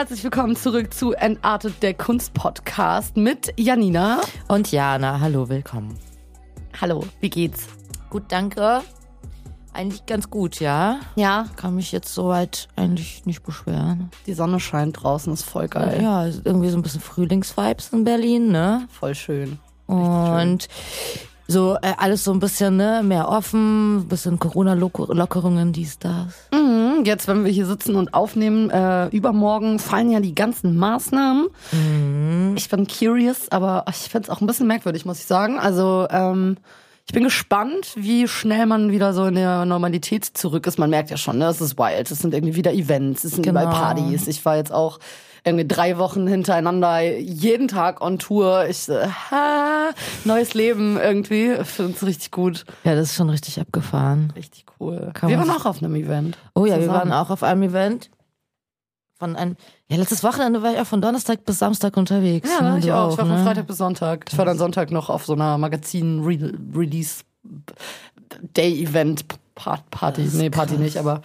Herzlich willkommen zurück zu Entartet der Kunst-Podcast mit Janina. Und Jana, hallo, willkommen. Hallo, wie geht's? Gut, danke. Eigentlich ganz gut, ja. Ja, Kann mich jetzt soweit eigentlich nicht beschweren. die Sonne scheint draußen, ist voll geil. Ja, irgendwie so ein bisschen Frühlingsvibes in Berlin, ne? Voll schön. Und so äh, alles so ein bisschen ne, mehr offen, ein bisschen Corona-Lockerungen, dies, das. Mhm, jetzt, wenn wir hier sitzen und aufnehmen, äh, übermorgen fallen ja die ganzen Maßnahmen. Ich bin curious, aber ich finde es auch ein bisschen merkwürdig, muss ich sagen. Also, ähm, ich bin gespannt, wie schnell man wieder so in der Normalität zurück ist. Man merkt ja schon, ne, es ist wild. Es sind irgendwie wieder Events, es sind Genau. überall Partys. Ich war jetzt auch irgendwie drei Wochen hintereinander jeden Tag on Tour. Ich, äh, ha, neues Leben irgendwie. Ich finde es richtig gut. Ja, das ist schon richtig abgefahren. Richtig cool. Kann wir waren auch auf einem Event. Oh ja, wir Zusammen. waren auch auf einem Event. Von einem, ja, letztes Wochenende war ich auch von Donnerstag bis Samstag unterwegs. Ja, ne? ich Du auch. Ich war von ne? Freitag bis Sonntag. Ich war dann Sonntag noch auf so einer Magazin-Release-Day-Event-Party. Nee, Party nicht, aber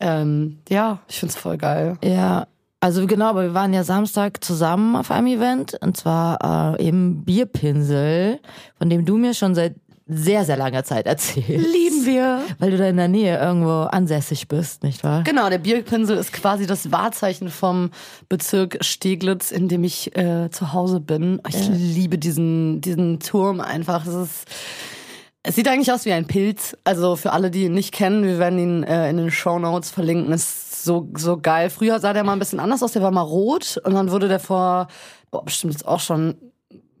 ähm, ja, ich find's voll geil. Ja, also genau, aber wir waren ja Samstag zusammen auf einem Event und zwar äh, eben Bierpinsel, von dem du mir schon seit sehr, sehr langer Zeit erzählst. Lieben wir. Weil du da in der Nähe irgendwo ansässig bist, nicht wahr? Genau, der Bierpinsel ist quasi das Wahrzeichen vom Bezirk Steglitz, in dem ich äh, zu Hause bin. Ich liebe diesen, diesen Turm einfach. Es ist es sieht eigentlich aus wie ein Pilz. Also für alle, die ihn nicht kennen, wir werden ihn äh, in den Show Notes verlinken. Ist so so geil. Früher sah der mal ein bisschen anders aus. Der war mal rot und dann wurde der vor boah, bestimmt jetzt auch schon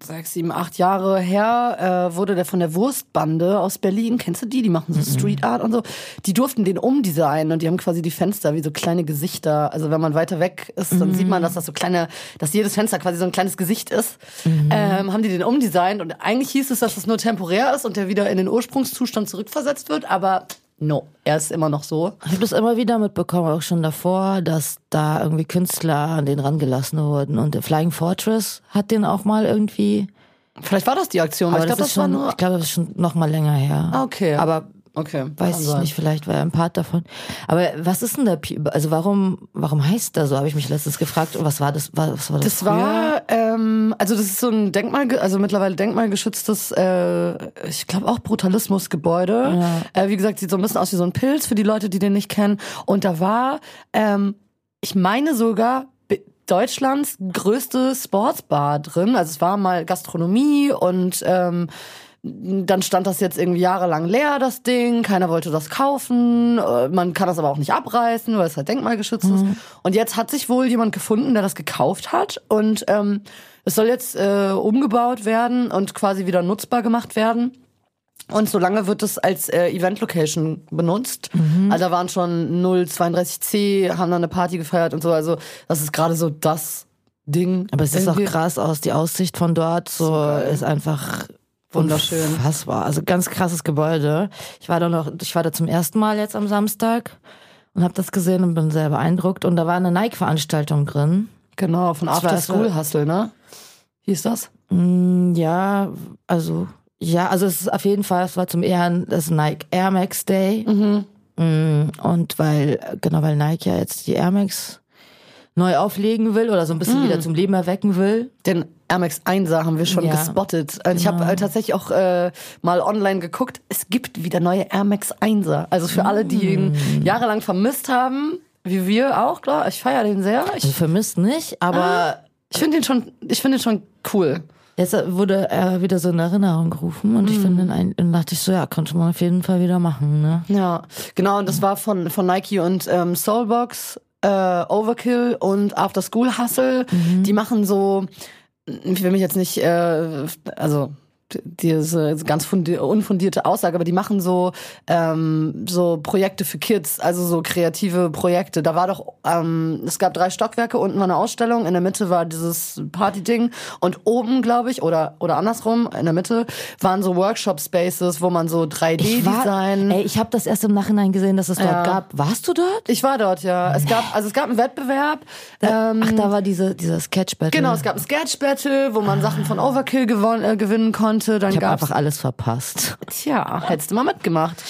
sechs, sieben, acht Jahre her, äh, wurde der von der Wurstbande aus Berlin, kennst du die? Die machen so Street Art und so. Die durften den umdesignen und die haben quasi die Fenster wie so kleine Gesichter. Also wenn man weiter weg ist, dann sieht man, dass das so kleine, dass jedes Fenster quasi so ein kleines Gesicht ist. Ähm, haben die den umdesignt und eigentlich hieß es, dass das nur temporär ist und der wieder in den Ursprungszustand zurückversetzt wird, aber no, er ist immer noch so. Ich habe das immer wieder mitbekommen, auch schon davor, dass da irgendwie Künstler an den rangelassen wurden. Und Flying Fortress hat den auch mal irgendwie. Vielleicht war das die Aktion, Aber ich glaube, das, das, war schon, nur. ich glaube, das ist schon noch mal länger her. Ah, okay. Aber okay, weiß ich sein. nicht, vielleicht war er ein Part davon. Aber was ist denn der, Pi- also warum, warum heißt der so? Habe ich mich letztens gefragt. Und was war das? Was war das? Das früher? war, ähm, also das ist so ein Denkmal, also mittlerweile denkmalgeschütztes, äh, ich glaube auch Brutalismusgebäude. Äh, wie gesagt, sieht so ein bisschen aus wie so ein Pilz für die Leute, die den nicht kennen. Und da war, ähm, ich meine sogar Deutschlands größte Sportsbar drin. Also es war mal Gastronomie und ähm, dann stand das jetzt irgendwie jahrelang leer, das Ding. Keiner wollte das kaufen. Äh, Man kann das aber auch nicht abreißen, weil es halt denkmalgeschützt ist. Und jetzt hat sich wohl jemand gefunden, der das gekauft hat. Und ähm, es soll jetzt äh, umgebaut werden und quasi wieder nutzbar gemacht werden. Und solange wird es als äh, Event-Location benutzt. Also da waren schon 032C, haben da eine Party gefeiert und so. Also das ist gerade so das Ding. Aber es ist auch krass aus, die Aussicht von dort so ist einfach Wunderschön. Unfassbar. Also ganz krasses Gebäude. Ich war da noch, ich war da zum ersten Mal jetzt am Samstag und habe das gesehen und bin sehr beeindruckt. Und da war eine Nike-Veranstaltung drin. Genau, von After School Hustle, ne? Hieß das? Mm, Ja, also ja, also es ist auf jeden Fall, es war zum Ehren des Nike Air Max Day. Mm, Und weil, genau, weil Nike ja jetzt die Air Max neu auflegen will oder so ein bisschen wieder zum Leben erwecken will. Den Air Max 1er haben wir schon Ja. gespottet. Und Ich habe äh, tatsächlich auch äh, mal online geguckt. Es gibt wieder neue Air Max 1er. Also für alle, die ihn Mm. jahrelang vermisst haben, wie wir auch, klar. Ich feiere den sehr. Also Ich, vermisst nicht, aber ich finde den schon, ich finde den schon cool. Jetzt wurde er wieder so in Erinnerung gerufen und ich finde, ihn ein- dann dachte ich so, ja, konnte man auf jeden Fall wieder machen, ne? Ja, genau. Und das war von von Nike und ähm, Soulbox, äh, Overkill und After School Hustle. Die machen so, ich will mich jetzt nicht, äh, also diese ganz fundi- unfundierte Aussage, aber die machen so ähm, so Projekte für Kids, also so kreative Projekte. Da war doch, ähm, es gab drei Stockwerke, unten war eine Ausstellung, in der Mitte war dieses Party-Ding und oben, glaube ich, oder oder andersrum, in der Mitte waren so Workshop-Spaces, wo man so 3D-Design. ey, ich habe das erst im Nachhinein gesehen, dass es dort Ja. gab. Warst du dort? Ich war dort, ja. Es gab, also es gab einen Wettbewerb. Ähm, Ach, da war diese, dieser Sketch-Battle. genau, es gab ein Sketch-Battle, wo man Sachen von Overkill gewon äh, gewinnen konnte. Dann Ich habe einfach alles verpasst. tja, hättest du mal mitgemacht.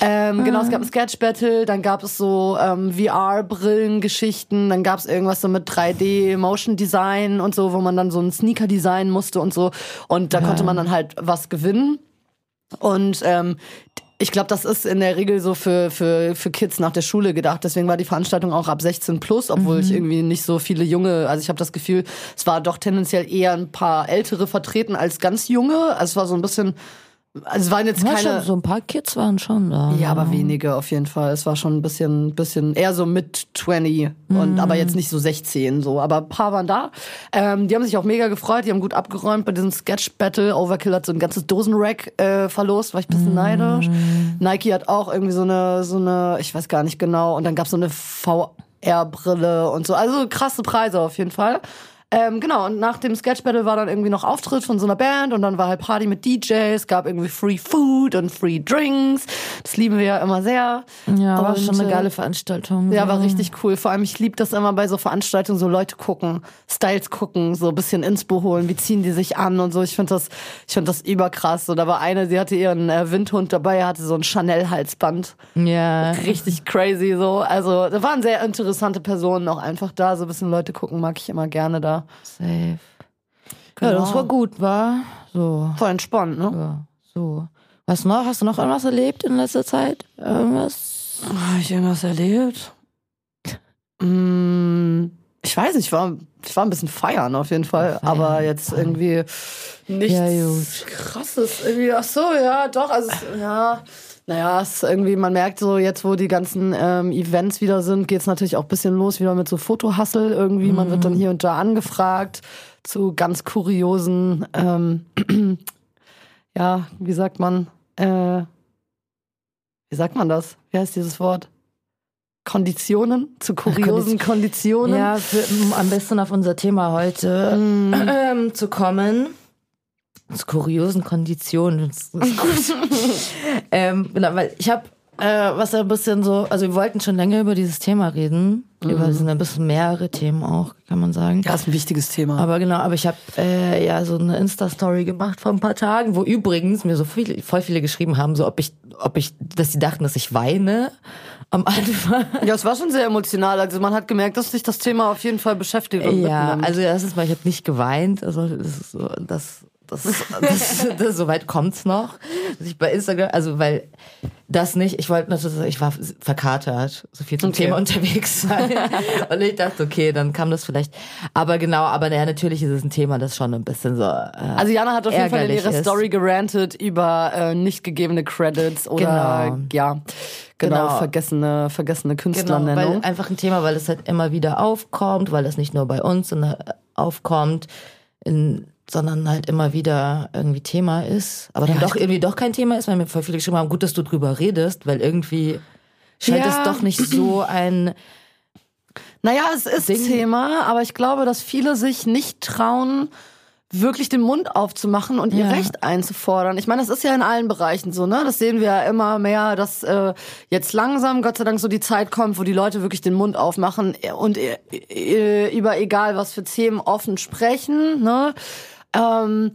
Ähm, genau, es gab ein Sketch-Battle, dann gab es so ähm, VR-Brillen-Geschichten, dann gab es irgendwas so mit 3D-Motion-Design und so, wo man dann so einen Sneaker designen musste und so. Und da konnte man dann halt was gewinnen. Und ähm, ich glaube, das ist in der Regel so für, für, für Kids nach der Schule gedacht. Deswegen war die Veranstaltung auch ab 16 plus, obwohl mhm. ich irgendwie nicht so viele junge, also ich habe das Gefühl, es war doch tendenziell eher ein paar ältere vertreten als ganz junge. Also es war so ein bisschen also es waren jetzt ja, keine. Schon, so ein paar Kids waren schon da. Ja, aber wenige auf jeden Fall. Es war schon ein bisschen, bisschen eher so mit 20 und mm. aber jetzt nicht so 16 so. Aber ein paar waren da. Ähm, die haben sich auch mega gefreut. Die haben gut abgeräumt bei diesem Sketch Battle. Overkill hat so ein ganzes Dosenrack äh, verlost. War ich ein bisschen mm. neidisch. Nike hat auch irgendwie so eine, so eine, ich weiß gar nicht genau. Und dann gab's so eine VR-Brille und so. Also krasse Preise auf jeden Fall. Ähm, genau, und nach dem Sketch Battle war dann irgendwie noch Auftritt von so einer Band und dann war halt Party mit DJs, gab irgendwie Free Food und Free Drinks. Das lieben wir ja immer sehr. Ja, war schon eine äh, geile Veranstaltung. Ja, war richtig cool. Vor allem, ich liebe das immer bei so Veranstaltungen, so Leute gucken, Styles gucken, so ein bisschen Inspo holen, wie ziehen die sich an und so. Ich finde das, ich finde das überkrass. So, da war eine, sie hatte ihren äh, Windhund dabei, hatte so ein Chanel-Halsband. Ja. Richtig crazy so. Also, da waren sehr interessante Personen auch einfach da. So ein bisschen Leute gucken mag ich immer gerne da. Safe. Genau. Ja, das war gut, war so. Voll entspannt, ne? Ja, so. Was noch? Hast du noch irgendwas erlebt in letzter Zeit? Irgendwas? Habe ich irgendwas erlebt? mm, ich weiß nicht, ich war, ich war ein bisschen feiern auf jeden Fall, feiern, aber jetzt feiern. irgendwie nichts ja, krasses. Irgendwie, ach so, ja, doch, also, ja. Naja, es ist irgendwie, man merkt so, jetzt wo die ganzen ähm, Events wieder sind, geht es natürlich auch ein bisschen los wieder mit so Fotohassel irgendwie. Mhm. Man wird dann mhm. hier und da angefragt zu ganz kuriosen, ähm, ja, wie sagt man, äh, wie sagt man das? Wie heißt dieses Wort? Konditionen, zu kuriosen Konditionen. Ja, für, am besten auf unser Thema heute mm. ähm, zu kommen kuriosen Konditionen. ähm, genau, weil ich habe äh, was ein bisschen so, also wir wollten schon länger über dieses Thema reden. Mhm. Über sind ein bisschen mehrere Themen auch, kann man sagen. Ja, ist ein wichtiges Thema. Aber genau, aber ich habe äh, ja so eine Insta-Story gemacht vor ein paar Tagen, wo übrigens mir so viel, voll viele geschrieben haben, so ob ich, ob ich, dass sie dachten, dass ich weine am Anfang. Ja, es war schon sehr emotional. Also man hat gemerkt, dass sich das Thema auf jeden Fall beschäftigt. ja, mitnimmt. also erstens mal, ich habe nicht geweint. Also das ist so, das das, das, das, so weit kommt's noch. Dass ich bei Instagram, also weil das nicht, ich wollte natürlich, ich war verkatert, so viel zum okay. Thema unterwegs sein. Und ich dachte, okay, dann kam das vielleicht. Aber genau, aber naja, natürlich ist es ein Thema, das schon ein bisschen so. Äh, also Jana hat auf jeden Fall in ihrer ist. Story gerantet über äh, nicht gegebene Credits oder genau. ja. Genau, genau, vergessene, vergessene Künstlernennung. Genau, einfach ein Thema, weil es halt immer wieder aufkommt, weil es nicht nur bei uns aufkommt, in sondern halt immer wieder irgendwie Thema ist, aber dann ja, doch irgendwie doch kein Thema ist, weil mir voll viele geschrieben haben, gut, dass du drüber redest, weil irgendwie scheint ja. es doch nicht so ein Naja, es ist Ding. Thema, aber ich glaube, dass viele sich nicht trauen, wirklich den Mund aufzumachen und ihr ja. Recht einzufordern. Ich meine, das ist ja in allen Bereichen so, ne? Das sehen wir ja immer mehr, dass äh, jetzt langsam, Gott sei Dank, so die Zeit kommt, wo die Leute wirklich den Mund aufmachen und äh, äh, über egal was für Themen offen sprechen, ne? Ähm,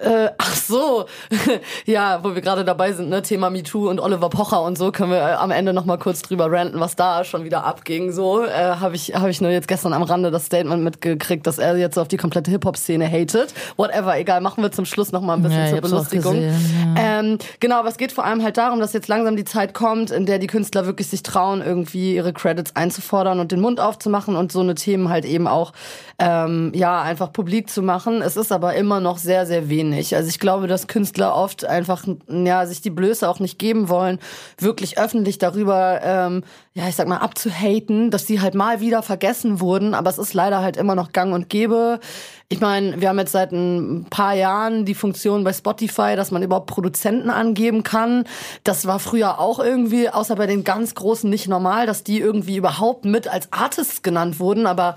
äh, ach so, ja, wo wir gerade dabei sind, ne, Thema MeToo und Oliver Pocher und so, können wir äh, am Ende noch mal kurz drüber ranten, was da schon wieder abging. So äh, habe ich habe ich nur jetzt gestern am Rande das Statement mitgekriegt, dass er jetzt auf die komplette Hip Hop Szene hatet. Whatever, egal, machen wir zum Schluss noch mal ein bisschen ja, zur Belustigung. Gesehen, ja. ähm, genau, aber es geht vor allem halt darum, dass jetzt langsam die Zeit kommt, in der die Künstler wirklich sich trauen, irgendwie ihre Credits einzufordern und den Mund aufzumachen und so eine Themen halt eben auch ähm, ja einfach publik zu machen. Es ist aber immer noch sehr sehr wenig wenig. Also ich glaube, dass Künstler oft einfach ja sich die Blöße auch nicht geben wollen, wirklich öffentlich darüber, ähm, ja ich sag mal abzuhaten, dass sie halt mal wieder vergessen wurden. Aber es ist leider halt immer noch Gang und Gäbe. Ich meine, wir haben jetzt seit ein paar Jahren die Funktion bei Spotify, dass man überhaupt Produzenten angeben kann. Das war früher auch irgendwie, außer bei den ganz Großen nicht normal, dass die irgendwie überhaupt mit als Artists genannt wurden. Aber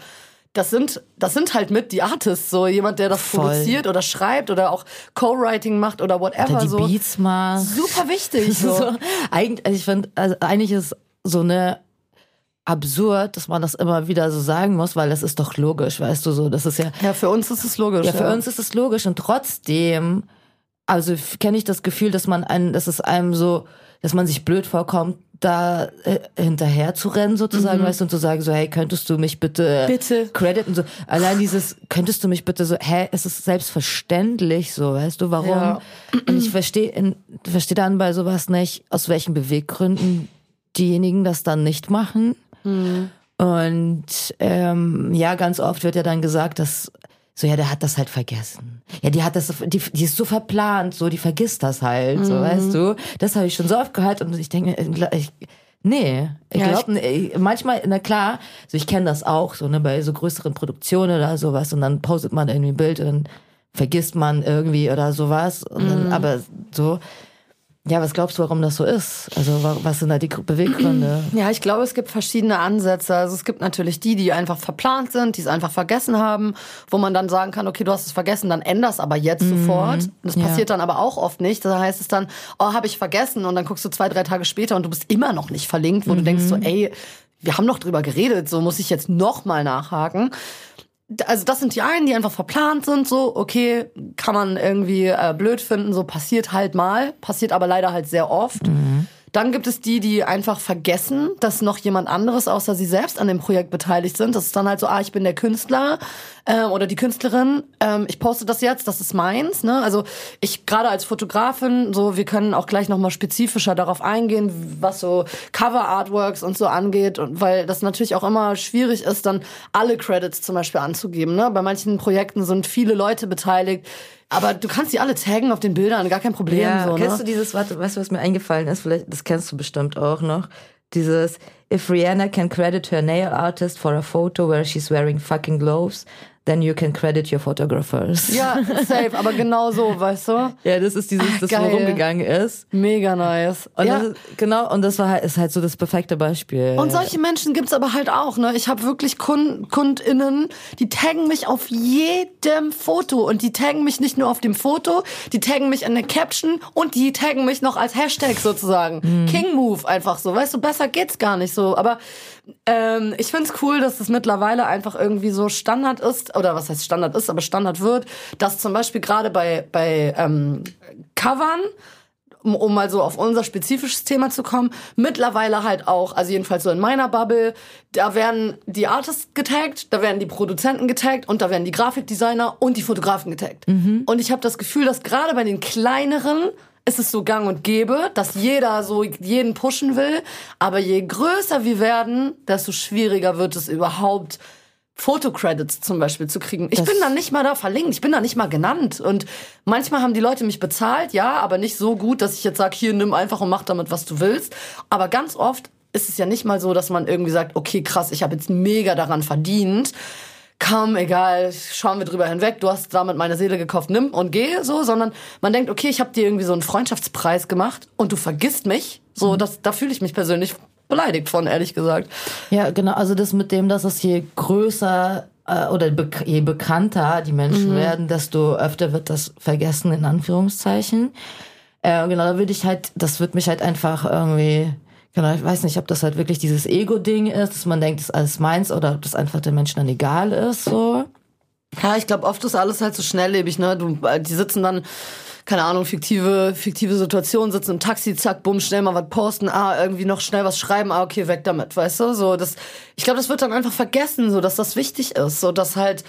das sind, das sind halt mit die Artists, so jemand, der das Voll. produziert oder schreibt oder auch Co-Writing macht oder whatever. Oder die so. Beats macht. Super wichtig. So. so. Eigentlich, also ich finde, also eigentlich ist so eine absurd, dass man das immer wieder so sagen muss, weil das ist doch logisch, weißt du so. Das ist ja. Ja, für uns ist es logisch. Ja, für ja. uns ist es logisch und trotzdem, also kenne ich das Gefühl, dass man einen, dass es einem so dass man sich blöd vorkommt, da äh, hinterher zu rennen sozusagen, mhm. weißt du, und zu sagen so, hey, könntest du mich bitte, bitte. crediten so. Allein dieses, könntest du mich bitte so, hä, es ist selbstverständlich so, weißt du, warum? Ja. Und ich verstehe verstehe dann bei sowas nicht, aus welchen Beweggründen diejenigen das dann nicht machen. Mhm. Und ähm, ja, ganz oft wird ja dann gesagt, dass so, ja, der hat das halt vergessen. Ja, die hat das, die, die ist so verplant, so, die vergisst das halt, mhm. so, weißt du. Das habe ich schon so oft gehört und ich denke, ich, nee, ich ja, glaube, manchmal, na klar, so ich kenne das auch, so, ne, bei so größeren Produktionen oder sowas und dann postet man irgendwie ein Bild und dann vergisst man irgendwie oder sowas, und dann, mhm. aber so, ja, was glaubst du, warum das so ist? Also was sind da die Beweggründe? Ja, ich glaube, es gibt verschiedene Ansätze. Also es gibt natürlich die, die einfach verplant sind, die es einfach vergessen haben, wo man dann sagen kann, okay, du hast es vergessen, dann änder's aber jetzt mhm. sofort. Das ja. passiert dann aber auch oft nicht. Da heißt es dann, oh, habe ich vergessen und dann guckst du zwei, drei Tage später und du bist immer noch nicht verlinkt, wo mhm. du denkst so, ey, wir haben doch drüber geredet, so muss ich jetzt noch mal nachhaken also das sind die einen, die einfach verplant sind, so, okay, kann man irgendwie äh, blöd finden, so passiert halt mal, passiert aber leider halt sehr oft. Mhm. Dann gibt es die, die einfach vergessen, dass noch jemand anderes außer sie selbst an dem Projekt beteiligt sind. Das ist dann halt so, ah, ich bin der Künstler ähm, oder die Künstlerin. Ähm, ich poste das jetzt, das ist meins. Ne? Also ich gerade als Fotografin, so wir können auch gleich noch mal spezifischer darauf eingehen, was so Cover Artworks und so angeht, und weil das natürlich auch immer schwierig ist, dann alle Credits zum Beispiel anzugeben. Ne? Bei manchen Projekten sind viele Leute beteiligt aber du kannst die alle taggen auf den Bildern, gar kein Problem. Ja, so, ne? kennst du dieses, warte, weißt du, was mir eingefallen ist? Vielleicht, das kennst du bestimmt auch noch. Dieses, if Rihanna can credit her nail artist for a photo where she's wearing fucking gloves, then you can credit your photographers. Ja, safe, aber genau so, weißt du? Ja, das ist dieses, das Geil. wo rumgegangen ist. Mega nice. Und ja. Ist, genau, und das war halt, ist halt so das perfekte Beispiel. Und solche Menschen gibt's aber halt auch, ne? Ich habe wirklich Kund, KundInnen, die taggen mich auf jedem Foto und die taggen mich nicht nur auf dem Foto, die taggen mich in der Caption und die taggen mich noch als Hashtag sozusagen. Mhm. King Move einfach so, weißt du, besser geht's gar nicht so, aber ähm, ich find's cool, dass es mittlerweile einfach irgendwie so Standard ist, oder was heißt Standard ist, aber Standard wird, dass zum Beispiel gerade bei, bei ähm, Covern, um, um mal so auf unser spezifisches Thema zu kommen, mittlerweile halt auch, also jedenfalls so in meiner Bubble, da werden die Artists getaggt, da werden die Produzenten getaggt und da werden die Grafikdesigner und die Fotografen getaggt. Mhm. Und ich habe das Gefühl, dass gerade bei den kleineren ist es so gang und gäbe, dass jeder so jeden pushen will. Aber je größer wir werden, desto schwieriger wird es überhaupt, Fotocredits zum Beispiel zu kriegen. Ich das bin dann nicht mal da verlinkt, ich bin da nicht mal genannt. Und manchmal haben die Leute mich bezahlt, ja, aber nicht so gut, dass ich jetzt sage, hier, nimm einfach und mach damit, was du willst. Aber ganz oft ist es ja nicht mal so, dass man irgendwie sagt, okay, krass, ich habe jetzt mega daran verdient komm, egal, schauen wir drüber hinweg, du hast damit meine Seele gekauft, nimm und geh, so, sondern man denkt, okay, ich habe dir irgendwie so einen Freundschaftspreis gemacht und du vergisst mich, so, mhm. das, da fühle ich mich persönlich beleidigt von, ehrlich gesagt. Ja, genau, also das mit dem, dass es je größer äh, oder be je bekannter die Menschen mhm. werden, desto öfter wird das vergessen, in Anführungszeichen. Äh, genau, da würde ich halt, das wird mich halt einfach irgendwie Genau, ich weiß nicht, ob das halt wirklich dieses Ego-Ding ist, dass man denkt, das ist alles meins oder ob das einfach den Menschen dann egal ist, so. Ja, ich glaube, oft ist alles halt so schnelllebig, ne? Du, äh, die sitzen dann, keine Ahnung, fiktive, fiktive Situationen, sitzen im Taxi, zack, bumm, schnell mal was posten, ah, irgendwie noch schnell was schreiben, ah, okay, weg damit, weißt du? So, das, ich glaube, das wird dann einfach vergessen, so, dass das wichtig ist, so, dass halt,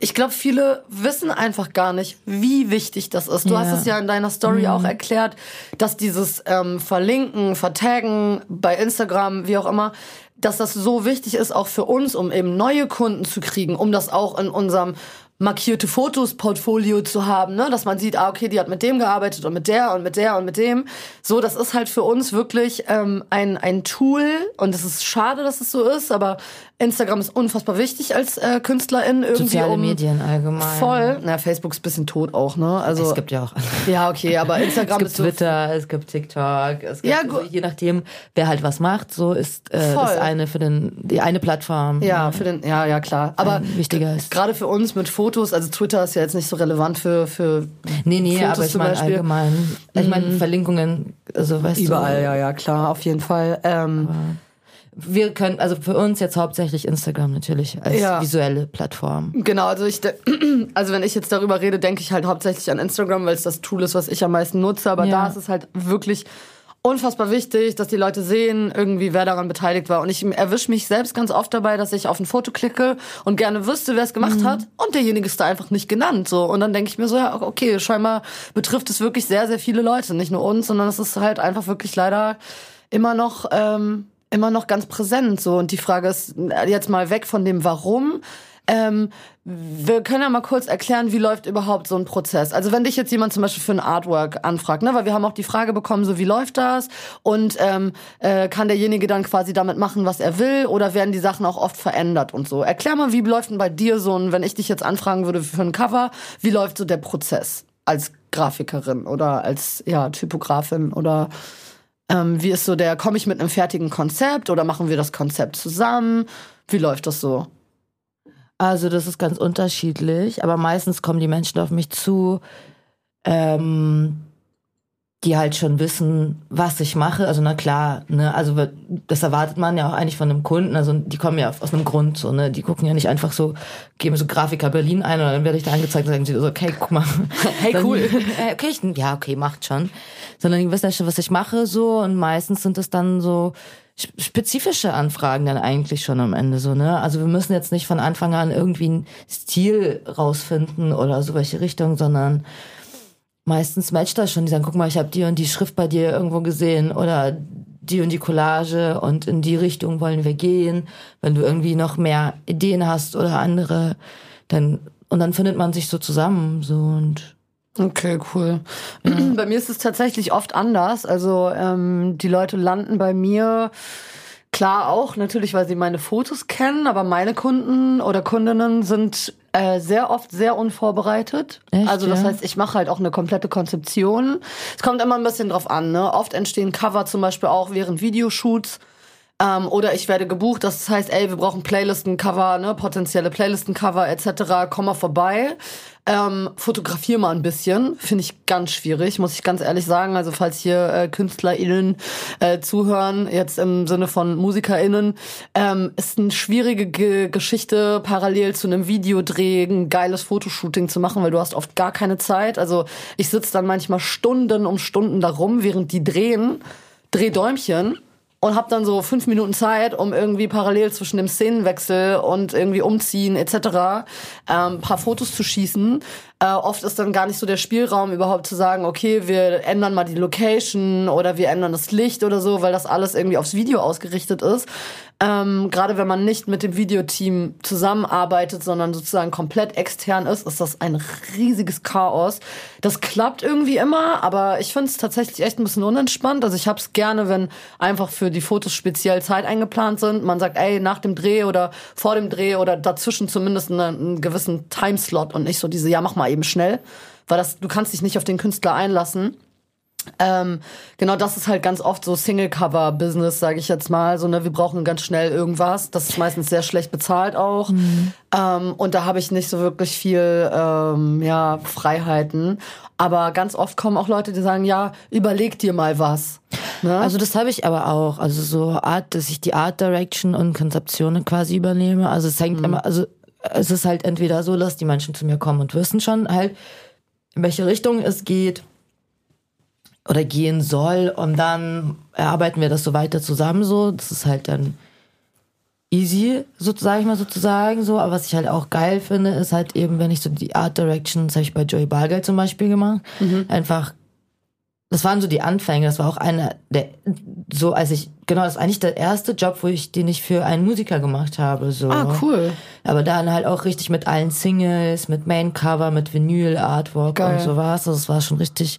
ich glaube, viele wissen einfach gar nicht, wie wichtig das ist. Du ja. hast es ja in deiner Story mhm. auch erklärt, dass dieses ähm, Verlinken, Vertaggen bei Instagram, wie auch immer, dass das so wichtig ist, auch für uns, um eben neue Kunden zu kriegen, um das auch in unserem markierte Fotos Portfolio zu haben, ne, dass man sieht, ah okay, die hat mit dem gearbeitet und mit der und mit der und mit dem. So, das ist halt für uns wirklich ähm, ein ein Tool und es ist schade, dass es so ist, aber Instagram ist unfassbar wichtig als äh, Künstlerin irgendwie. Soziale um, Medien allgemein. Voll. Na, Facebook ist ein bisschen tot auch, ne? Also es gibt ja auch. Ja, okay, aber Instagram es gibt ist Twitter, so es gibt TikTok, es gibt ja, also, je nachdem, wer halt was macht, so ist äh, das eine für den die eine Plattform. Ja, für den ja, ja klar. Aber wichtiger ist. Gerade für uns mit Fotos, also Twitter ist ja jetzt nicht so relevant für für Nee, nee, Fotos aber ich meine allgemein. Ich meine mhm. Verlinkungen, also weißt Überall, du. ja, ja, klar, auf jeden Fall. Ähm, aber wir können, also für uns jetzt hauptsächlich Instagram natürlich als ja. visuelle Plattform. Genau, also ich, also wenn ich jetzt darüber rede, denke ich halt hauptsächlich an Instagram, weil es das Tool ist, was ich am meisten nutze. Aber ja. da ist es halt wirklich unfassbar wichtig, dass die Leute sehen, irgendwie, wer daran beteiligt war. Und ich erwische mich selbst ganz oft dabei, dass ich auf ein Foto klicke und gerne wüsste, wer es gemacht mhm. hat. Und derjenige ist da einfach nicht genannt. So. Und dann denke ich mir so, ja, okay, scheinbar betrifft es wirklich sehr, sehr viele Leute. Nicht nur uns, sondern es ist halt einfach wirklich leider immer noch, ähm, immer noch ganz präsent. So. Und die Frage ist jetzt mal weg von dem Warum. Ähm, wir können ja mal kurz erklären, wie läuft überhaupt so ein Prozess. Also wenn dich jetzt jemand zum Beispiel für ein Artwork anfragt, ne, weil wir haben auch die Frage bekommen, so wie läuft das und ähm, äh, kann derjenige dann quasi damit machen, was er will oder werden die Sachen auch oft verändert und so. Erklär mal, wie läuft denn bei dir so ein, wenn ich dich jetzt anfragen würde für ein Cover, wie läuft so der Prozess als Grafikerin oder als ja Typografin oder ähm, wie ist so der, komme ich mit einem fertigen Konzept oder machen wir das Konzept zusammen? Wie läuft das so? Also das ist ganz unterschiedlich, aber meistens kommen die Menschen auf mich zu, ähm, die halt schon wissen, was ich mache. Also na klar, ne, also das erwartet man ja auch eigentlich von einem Kunden. Also die kommen ja aus einem Grund, so ne, die gucken ja nicht einfach so, geben so Grafiker Berlin ein und dann werde ich da angezeigt und sagen sie so, okay, guck mal, hey cool, dann, okay, ich, ja okay, macht schon. Sondern die wissen ja schon, was ich mache so und meistens sind es dann so spezifische Anfragen dann eigentlich schon am Ende so, ne? Also wir müssen jetzt nicht von Anfang an irgendwie einen Stil rausfinden oder so welche Richtung, sondern meistens matcht das schon. Die sagen, guck mal, ich habe die und die Schrift bei dir irgendwo gesehen oder die und die Collage und in die Richtung wollen wir gehen. Wenn du irgendwie noch mehr Ideen hast oder andere, dann und dann findet man sich so zusammen so und Okay, cool. Ja. Bei mir ist es tatsächlich oft anders. Also ähm, die Leute landen bei mir klar auch natürlich, weil sie meine Fotos kennen, aber meine Kunden oder Kundinnen sind äh, sehr oft sehr unvorbereitet. Echt, also das ja? heißt, ich mache halt auch eine komplette Konzeption. Es kommt immer ein bisschen drauf an. Ne? Oft entstehen Cover zum Beispiel auch während Videoshoots. Ähm, oder ich werde gebucht, das heißt, ey, wir brauchen Playlisten-Cover, ne, potenzielle Playlisten-Cover etc. Komm mal vorbei. Ähm, fotografier mal ein bisschen. Finde ich ganz schwierig, muss ich ganz ehrlich sagen. Also falls hier äh, KünstlerInnen äh, zuhören, jetzt im Sinne von MusikerInnen, ähm, ist eine schwierige G Geschichte, parallel zu einem Videodreh ein geiles Fotoshooting zu machen, weil du hast oft gar keine Zeit. Also ich sitze dann manchmal Stunden um Stunden darum, während die drehen, dreh Däumchen und habe dann so fünf Minuten Zeit, um irgendwie parallel zwischen dem Szenenwechsel und irgendwie umziehen etc. Ähm, paar Fotos zu schießen. Äh, oft ist dann gar nicht so der Spielraum überhaupt zu sagen, okay, wir ändern mal die Location oder wir ändern das Licht oder so, weil das alles irgendwie aufs Video ausgerichtet ist. Ähm, Gerade wenn man nicht mit dem Videoteam zusammenarbeitet, sondern sozusagen komplett extern ist, ist das ein riesiges Chaos. Das klappt irgendwie immer, aber ich finde es tatsächlich echt ein bisschen unentspannt. Also ich habe es gerne, wenn einfach für die Fotos speziell Zeit eingeplant sind. Man sagt, ey, nach dem Dreh oder vor dem Dreh oder dazwischen zumindest einen, einen gewissen Timeslot und nicht so diese, ja, mach mal eben schnell. Weil das, du kannst dich nicht auf den Künstler einlassen. Ähm, genau, das ist halt ganz oft so Single-Cover-Business, sage ich jetzt mal. So, ne, wir brauchen ganz schnell irgendwas. Das ist meistens sehr schlecht bezahlt auch. Mhm. Ähm, und da habe ich nicht so wirklich viel ähm, ja, Freiheiten. Aber ganz oft kommen auch Leute, die sagen, ja, überleg dir mal was. Ne? Also das habe ich aber auch. Also so Art, dass ich die Art Direction und Konzeptionen quasi übernehme. Also es hängt mhm. immer, also es ist halt entweder so, dass die Menschen zu mir kommen und wissen schon halt, in welche Richtung es geht oder gehen soll und dann erarbeiten wir das so weiter zusammen so. Das ist halt dann easy, so sage ich mal sozusagen so. Aber was ich halt auch geil finde, ist halt eben, wenn ich so die Art Direction, das habe ich bei Joey Bargeld zum Beispiel gemacht, mhm. einfach das waren so die Anfänge. Das war auch einer der, so als ich, genau, das ist eigentlich der erste Job, wo ich, den ich für einen Musiker gemacht habe, so. Ah, cool. Aber dann halt auch richtig mit allen Singles, mit Maincover, mit Vinyl, Artwork Geil. und sowas. Also es war schon richtig,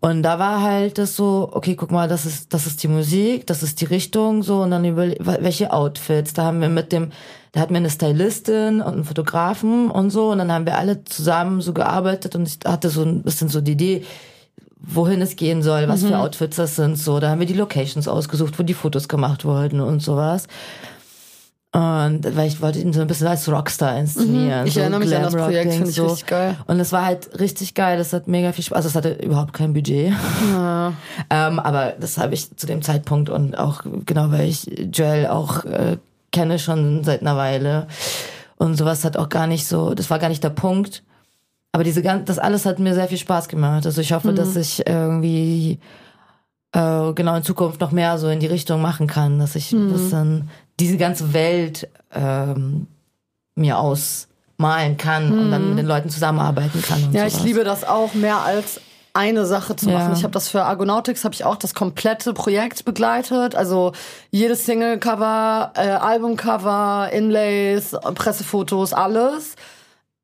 und da war halt das so, okay, guck mal, das ist, das ist die Musik, das ist die Richtung, so, und dann über, welche Outfits. Da haben wir mit dem, da hatten wir eine Stylistin und einen Fotografen und so, und dann haben wir alle zusammen so gearbeitet und ich hatte so ein bisschen so die Idee, wohin es gehen soll, was mhm. für Outfits das sind, so. Da haben wir die Locations ausgesucht, wo die Fotos gemacht wurden und sowas. Und weil ich wollte ihn so ein bisschen als Rockstar inszenieren. Mhm. Ich so erinnere mich an das Projekt, finde ich so. richtig geil. Und es war halt richtig geil, das hat mega viel Spaß. Also es hatte überhaupt kein Budget. Ja. ähm, aber das habe ich zu dem Zeitpunkt und auch genau, weil ich Joel auch äh, kenne schon seit einer Weile. Und sowas hat auch gar nicht so, das war gar nicht der Punkt. Aber diese das alles hat mir sehr viel Spaß gemacht. Also ich hoffe, mhm. dass ich irgendwie äh, genau in Zukunft noch mehr so in die Richtung machen kann, dass ich ein bisschen diese ganze Welt ähm, mir ausmalen kann und dann mit den Leuten zusammenarbeiten kann. Ja, sowas. ich liebe das auch mehr als eine Sache zu machen. Ja. Ich habe das für Argonautics habe ich auch das komplette Projekt begleitet, also jedes Singlecover, äh, Albumcover, Inlays, Pressefotos, alles.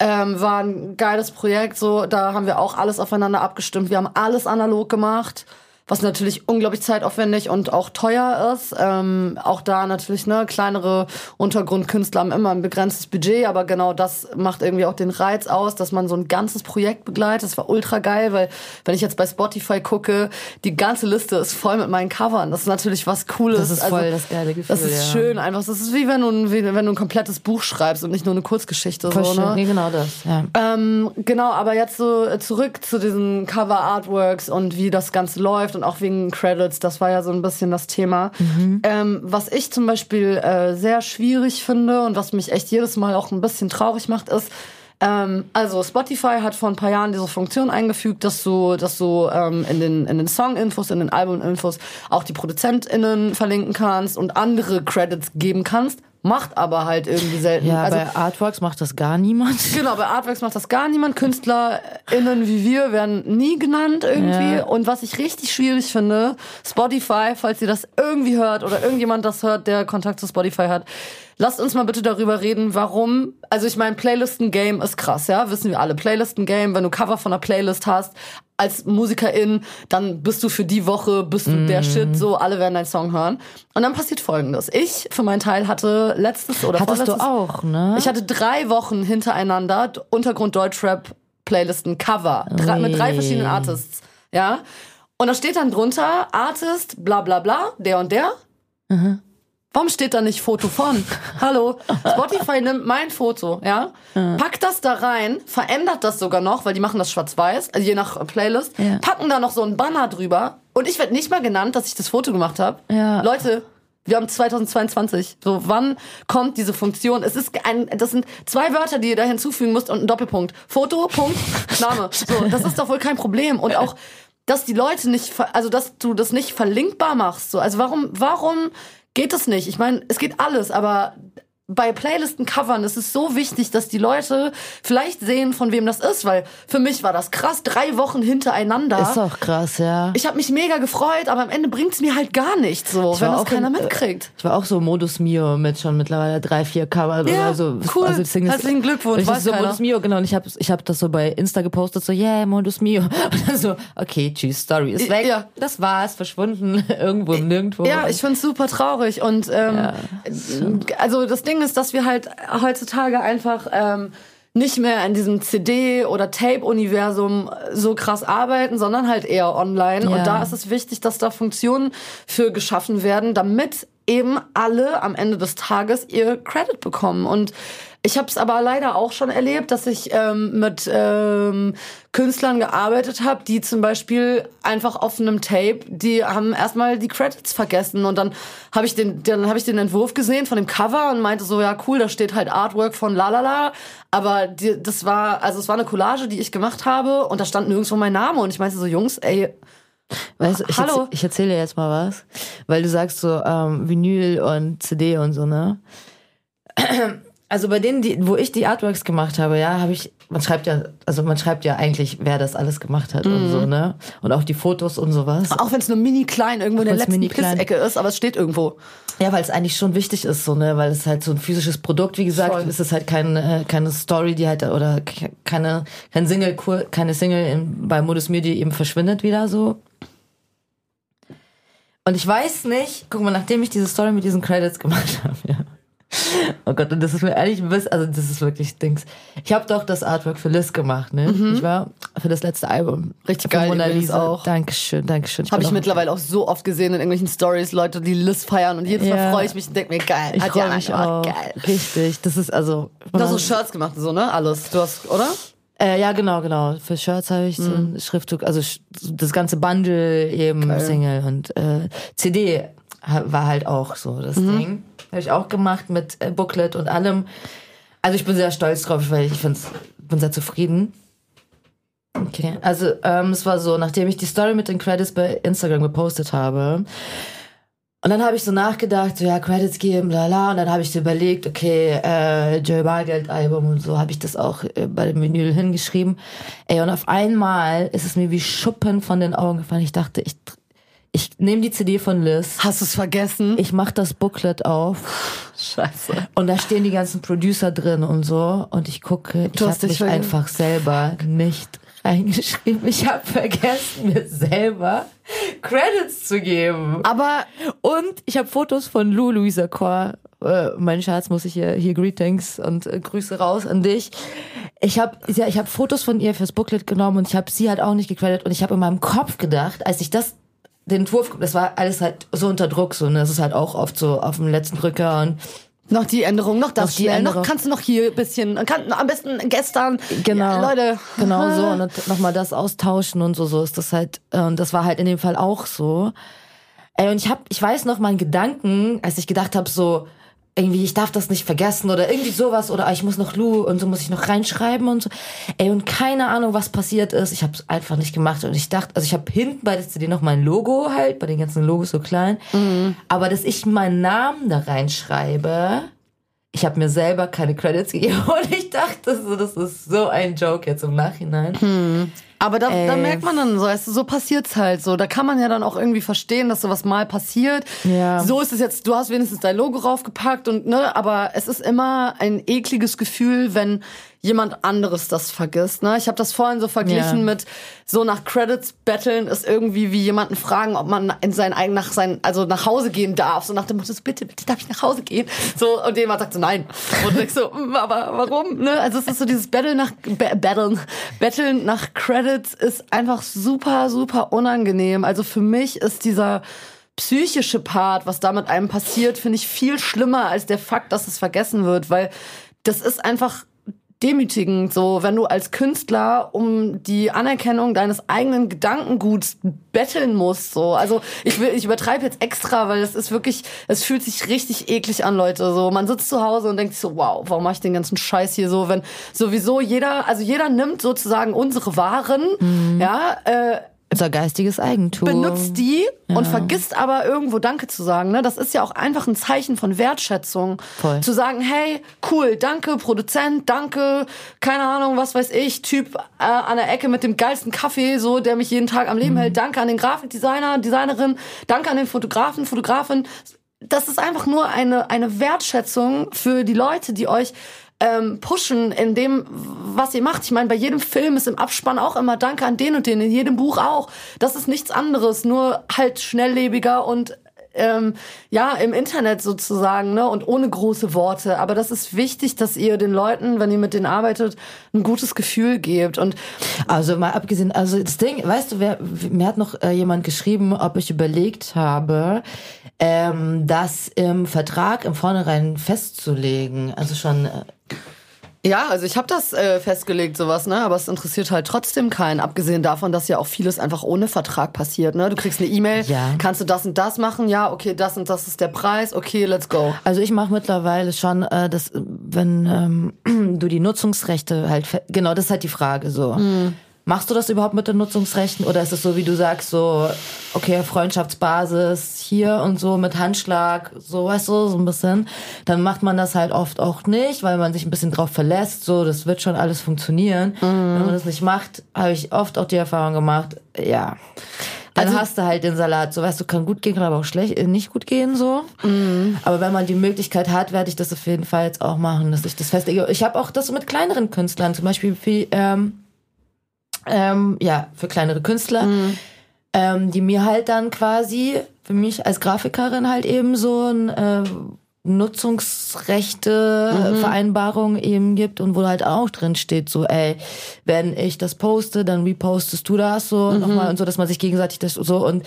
Ähm, war ein geiles Projekt, so da haben wir auch alles aufeinander abgestimmt. Wir haben alles analog gemacht, was natürlich unglaublich zeitaufwendig und auch teuer ist. Ähm, auch da natürlich ne kleinere Untergrundkünstler haben immer ein begrenztes Budget, aber genau das macht irgendwie auch den Reiz aus, dass man so ein ganzes Projekt begleitet. Das war ultra geil, weil wenn ich jetzt bei Spotify gucke, die ganze Liste ist voll mit meinen Covern. Das ist natürlich was Cooles. Das ist voll das geile Gefühl, Das ist ja. schön einfach. Das ist wie wenn du, ein- wie wenn du ein komplettes Buch schreibst und nicht nur eine Kurzgeschichte. Voll so, schön. ne? Nee, genau das. Ja. Ähm, genau, aber jetzt so äh, zurück zu diesen Cover-Artworks und wie das Ganze läuft und auch wegen Credits, das war ja so ein bisschen das Thema. Ähm, was ich zum Beispiel äh, sehr schwierig finde und was mich echt jedes Mal auch ein bisschen traurig macht, ist, ähm, also Spotify hat vor ein paar Jahren diese Funktion eingefügt, dass du, dass du ähm, in den in den Song-Infos, in den Album-Infos auch die ProduzentInnen verlinken kannst und andere Credits geben kannst. Macht aber halt irgendwie selten. Ja, also, bei Artworks macht das gar niemand. Genau, bei Artworks macht das gar niemand. KünstlerInnen wie wir werden nie genannt irgendwie. Ja. Und was ich richtig schwierig finde, Spotify, falls ihr das irgendwie hört oder irgendjemand das hört, der Kontakt zu Spotify hat, lasst uns mal bitte darüber reden, warum. Also ich meine, Playlisten-Game ist krass, ja, wissen wir alle. Playlisten-Game, wenn du Cover von einer Playlist hast, als Musikerin, dann bist du für die Woche, bist du der Shit, so, alle werden deinen Song hören. Und dann passiert folgendes. Ich, für meinen Teil, hatte letztes oder Hattest du vorletztes- auch, ne? ich hatte drei Wochen hintereinander Untergrund Deutschrap Playlisten Cover drei, mit drei verschiedenen Artists, ja. Und da steht dann drunter Artist bla bla bla der und der. Warum steht da nicht Foto von? Hallo, Spotify nimmt mein Foto, ja, packt das da rein, verändert das sogar noch, weil die machen das schwarz-weiß, also je nach Playlist, Ja. packen da noch so ein Banner drüber und ich werde nicht mal genannt, dass ich das Foto gemacht habe. Ja. Leute, wir haben 2022. So, wann kommt diese Funktion? Es ist ein, das sind zwei Wörter, die ihr da hinzufügen müsst und ein Doppelpunkt. Foto, Punkt, Name. So, das ist doch wohl kein Problem. Und auch, dass die Leute nicht, also, dass du das nicht verlinkbar machst. So, also, warum, warum geht das nicht? Ich meine, es geht alles, aber bei Playlisten covern ist es so wichtig, dass die Leute vielleicht sehen, von wem das ist, weil für mich war das krass, drei Wochen hintereinander. Ist auch krass, ja. Ich habe mich mega gefreut, aber am Ende bringt's mir halt gar nichts, so, Ich wenn war das auch keiner in- äh, mitkriegt. Ich war auch so Modus Mio mit schon mittlerweile drei, vier Covern Ja, oder so. cool. Also das Ding ist- Herzlichen Glückwunsch, ich weiß so keiner. Modus Mio, genau. Und ich habe ich hab das so bei Insta gepostet, so, yeah, Modus Mio. Und dann so, okay, tschüss, Story ist weg. Ja. Das war's, verschwunden, irgendwo Nirgendwo. Ja, ich find's super traurig und ähm, also das Ding ist, dass wir halt heutzutage einfach ähm, nicht mehr in diesem CD- oder Tape-Universum so krass arbeiten, sondern halt eher online. Ja. Und da ist es wichtig, dass da Funktionen für geschaffen werden, damit eben alle am Ende des Tages ihr Credit bekommen. Und ich habe es aber leider auch schon erlebt, dass ich ähm, mit ähm, Künstlern gearbeitet habe, die zum Beispiel einfach auf einem Tape, die haben erstmal die Credits vergessen. Und dann habe ich den, dann habe ich den Entwurf gesehen von dem Cover und meinte so, ja cool, da steht halt Artwork von Lalala, aber die, das war, also es war eine Collage, die ich gemacht habe und da stand nirgendwo mein Name. Und ich meinte so, Jungs, ey, Weißt du, ich, Hallo? Erzähl, ich erzähle dir jetzt mal was, weil du sagst so ähm, Vinyl und CD und so, ne? Also bei denen, die, wo ich die Artworks gemacht habe, ja, habe ich, man schreibt ja, also man schreibt ja eigentlich, wer das alles gemacht hat und Mhm. so, ne? Und auch die Fotos und sowas. auch wenn es nur mini klein irgendwo in der letzten Pissecke ist, aber es steht irgendwo. Ja, weil es eigentlich schon wichtig ist, so, ne, weil es halt so ein physisches Produkt, wie gesagt, Voll. ist es halt keine, keine Story, die halt, oder ke- keine, kein Single, keine Single in, bei Modus Mir, die eben verschwindet wieder so. Und ich weiß nicht, guck mal, nachdem ich diese Story mit diesen Credits gemacht habe, ja. Oh Gott, und das ist mir ehrlich also das ist wirklich Dings. Ich habe doch das Artwork für Liz gemacht, ne? Ich war für das letzte Album. Mhm. Richtig Für geil Mona Lisa. auch. Dankeschön, Dankeschön. Habe ich auch- mittlerweile auch so oft gesehen in irgendwelchen Stories, Leute, die Liz feiern und jedes Mal Ja. freue ich mich und denke mir, geil, Ich hat freue mich gemacht, auch. geil. Richtig, das ist also. Du hast so Shirts gemacht und so, ne? Alles. Du hast, oder? Äh, ja, genau, genau. Für Shirts habe ich so ein Schriftzug, also das ganze Bundle eben, Single und äh, CD war halt auch so das Ding. Habe ich auch gemacht mit äh, Booklet und allem. Also ich bin sehr stolz drauf, weil ich find's, bin sehr zufrieden. Okay, also ähm, es war so, nachdem ich die Story mit den Credits bei Instagram gepostet habe, und dann habe ich so nachgedacht, so ja, Credits geben, bla bla. Und dann habe ich so überlegt, okay, äh, Joe Bargeld-Album und so, habe ich das auch äh, bei dem Vinyl hingeschrieben. Ey, und auf einmal ist es mir wie Schuppen von den Augen gefallen. Ich dachte, ich, ich nehme die CD von Liz. Hast du es vergessen? Ich mach das Booklet auf. Scheiße. Und da stehen die ganzen Producer drin und so. Und ich gucke, ich habe mich einfach selber nicht reingeschrieben. Ich habe vergessen, mir selber Credits zu geben. Aber und ich habe Fotos von Lou Louisa Core. Äh, mein Schatz muss ich hier, hier Greetings und äh, Grüße raus an dich. Ich habe ja, ich habe Fotos von ihr fürs Booklet genommen und ich habe sie halt auch nicht gecredited und ich habe in meinem Kopf gedacht, als ich das den Entwurf, das war alles halt so unter Druck so, ne, das ist halt auch oft so auf dem letzten Drücker und noch die Änderung, noch das noch schnell, noch kannst du noch hier ein bisschen, kann, am besten gestern, genau, ja, Leute. Genau so. Und nochmal das austauschen und so, so ist das halt, äh, und das war halt in dem Fall auch so. Ey, und ich hab, ich weiß noch meinen Gedanken, als ich gedacht habe so, irgendwie, ich darf das nicht vergessen oder irgendwie sowas oder ah, ich muss noch Lou und so muss ich noch reinschreiben und so. Ey, und keine Ahnung, was passiert ist. Ich habe es einfach nicht gemacht und ich dachte, also ich habe hinten bei der CD noch mein Logo halt, bei den ganzen Logos so klein, mhm. aber dass ich meinen Namen da reinschreibe, ich habe mir selber keine Credits gegeben und ich dachte so, das ist so ein Joke jetzt im Nachhinein. Mhm. Aber da, da merkt man dann so, weißt du, so passiert's halt so. Da kann man ja dann auch irgendwie verstehen, dass sowas mal passiert. Ja. So ist es jetzt, du hast wenigstens dein Logo raufgepackt und ne, aber es ist immer ein ekliges Gefühl, wenn jemand anderes das vergisst. Ne? Ich habe das vorhin so verglichen ja. mit so nach Credits betteln ist irgendwie wie jemanden fragen, ob man in sein eigen nach sein also nach Hause gehen darf. So nach dem Motto, bitte, bitte darf ich nach Hause gehen? So und jemand sagt so nein. Und ich so, hm, aber warum? Ne? Also es ist so dieses Betteln nach Betteln, Betteln nach Credits ist einfach super super unangenehm. Also für mich ist dieser psychische Part, was da mit einem passiert, finde ich viel schlimmer als der Fakt, dass es vergessen wird, weil das ist einfach demütigend, so wenn du als Künstler um die Anerkennung deines eigenen Gedankenguts betteln musst, so. Also ich will, ich übertreibe jetzt extra, weil es ist wirklich, es fühlt sich richtig eklig an, Leute. So, man sitzt zu Hause und denkt sich so, wow, warum mache ich den ganzen Scheiß hier so, wenn sowieso jeder, also jeder nimmt sozusagen unsere Waren, mhm. ja, äh, unser geistiges Eigentum. Benutzt die ja. und vergisst aber irgendwo Danke zu sagen. Ne? Das ist ja auch einfach ein Zeichen von Wertschätzung. Voll. Zu sagen, hey, cool, danke, Produzent, danke, keine Ahnung, was weiß ich, Typ äh, an der Ecke mit dem geilsten Kaffee, so, der mich jeden Tag am Leben mhm. hält. Danke an den Grafikdesigner, Designerin, danke an den Fotografen, Fotografin. Das ist einfach nur eine, eine Wertschätzung für die Leute, die euch ähm, pushen in dem, was ihr macht. Ich meine, bei jedem Film ist im Abspann auch immer Danke an den und den, in jedem Buch auch. Das ist nichts anderes, nur halt schnelllebiger und ähm, ja, im Internet sozusagen, ne, und ohne große Worte. Aber das ist wichtig, dass ihr den Leuten, wenn ihr mit denen arbeitet, ein gutes Gefühl gebt. Und also mal abgesehen, also das Ding, weißt du, wer, mir hat noch äh, jemand geschrieben, ob ich überlegt habe, ähm, das im Vertrag im Vornherein festzulegen. Also schon äh, ja, also ich habe das äh, festgelegt, sowas, ne? Aber es interessiert halt trotzdem keinen, abgesehen davon, dass ja auch vieles einfach ohne Vertrag passiert, ne? Du kriegst eine E-Mail, ja. kannst du das und das machen, ja, okay, das und das ist der Preis, okay, let's go. Also ich mache mittlerweile schon, äh, das, wenn ähm, du die Nutzungsrechte halt, genau, das ist halt die Frage so. Mhm Machst du das überhaupt mit den Nutzungsrechten oder ist es so, wie du sagst, so, okay, Freundschaftsbasis hier und so mit Handschlag, so, weißt du, so ein bisschen. Dann macht man das halt oft auch nicht, weil man sich ein bisschen drauf verlässt, so, das wird schon alles funktionieren. Mhm. Wenn man das nicht macht, habe ich oft auch die Erfahrung gemacht, ja. Dann also, hast du halt den Salat, so weißt du, kann gut gehen, kann aber auch schlecht, äh, nicht gut gehen, so. Mhm. Aber wenn man die Möglichkeit hat, werde ich das auf jeden Fall jetzt auch machen, dass ich das festlege. Ich habe auch das mit kleineren Künstlern, zum Beispiel wie, ähm, ähm, ja, für kleinere Künstler, mhm. ähm, die mir halt dann quasi für mich als Grafikerin halt eben so ein äh, Nutzungsrechte mhm. Vereinbarung eben gibt und wo halt auch drin steht so ey wenn ich das poste dann repostest du das so mhm. nochmal und so dass man sich gegenseitig das so und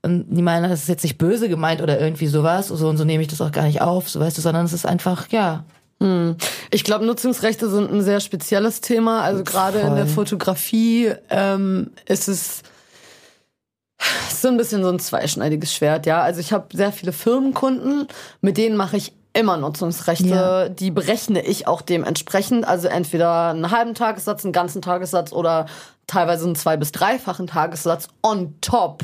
und die meinen das ist jetzt nicht böse gemeint oder irgendwie sowas so und so nehme ich das auch gar nicht auf so weißt du sondern es ist einfach ja. Ich glaube, Nutzungsrechte sind ein sehr spezielles Thema. Also gerade in der Fotografie ähm, ist es so ein bisschen so ein zweischneidiges Schwert, ja. Also ich habe sehr viele Firmenkunden, mit denen mache ich immer Nutzungsrechte. Ja. Die berechne ich auch dementsprechend. Also entweder einen halben Tagessatz, einen ganzen Tagessatz oder teilweise einen zwei- bis dreifachen Tagessatz on top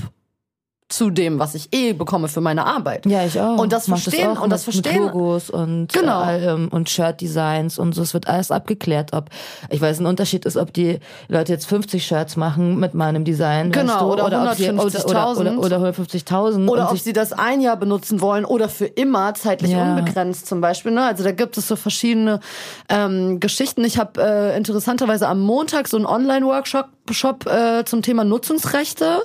zu dem, was ich eh bekomme für meine Arbeit. Ja, ich auch. Und das Mach verstehen auch und das mit, mit verstehen Logos und Genau. äh, und Shirt-Designs und so. Es wird alles abgeklärt, ob ich weiß, ein Unterschied ist, ob die Leute jetzt 50 Shirts machen mit meinem Design, Genau, weißt du, oder oder, oder, 150.000. oder, oder 150.000 Oder ob sie das ein Jahr benutzen wollen oder für immer zeitlich Ja. unbegrenzt zum Beispiel. Ne? Also da gibt es so verschiedene ähm, Geschichten. Ich habe äh, interessanterweise am Montag so einen Online-Workshop Shop, äh, zum Thema Nutzungsrechte.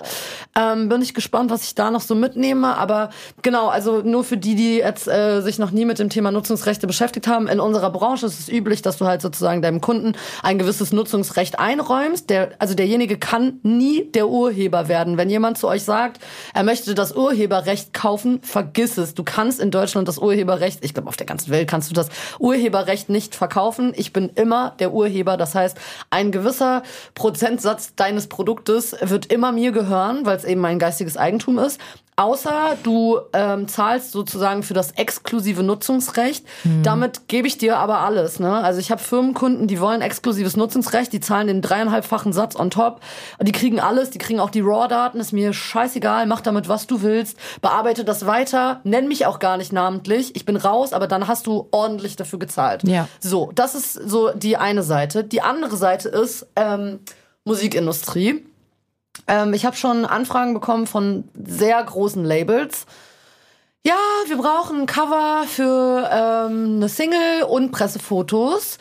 Ähm, bin ich gespannt, was ich da noch so mitnehme. Aber genau, also nur für die, die jetzt äh, sich noch nie mit dem Thema Nutzungsrechte beschäftigt haben. In unserer Branche ist es üblich, dass du halt sozusagen deinem Kunden ein gewisses Nutzungsrecht einräumst. Der, also derjenige kann nie der Urheber werden. Wenn jemand zu euch sagt, er möchte das Urheberrecht kaufen, vergiss es. Du kannst in Deutschland das Urheberrecht, ich glaube auf der ganzen Welt kannst du das Urheberrecht nicht verkaufen. Ich bin immer der Urheber. Das heißt, ein gewisser Prozentsatz deines Produktes wird immer mir gehören, weil es eben mein geistiges Eigentum ist. Außer du ähm, zahlst sozusagen für das exklusive Nutzungsrecht. Damit gebe ich dir aber alles. Ne? Also ich habe Firmenkunden, die wollen exklusives Nutzungsrecht, die zahlen den dreieinhalbfachen Satz on top. Die kriegen alles, die kriegen auch die RAW-Daten, ist mir scheißegal, mach damit, was du willst, bearbeite das weiter, nenn mich auch gar nicht namentlich. Ich bin raus, aber dann hast du ordentlich dafür gezahlt. Ja. So, das ist so die eine Seite. Die andere Seite ist ähm, Musikindustrie. Ähm, ich habe schon Anfragen bekommen von sehr großen Labels. Ja, wir brauchen ein Cover für ähm, eine Single und Pressefotos.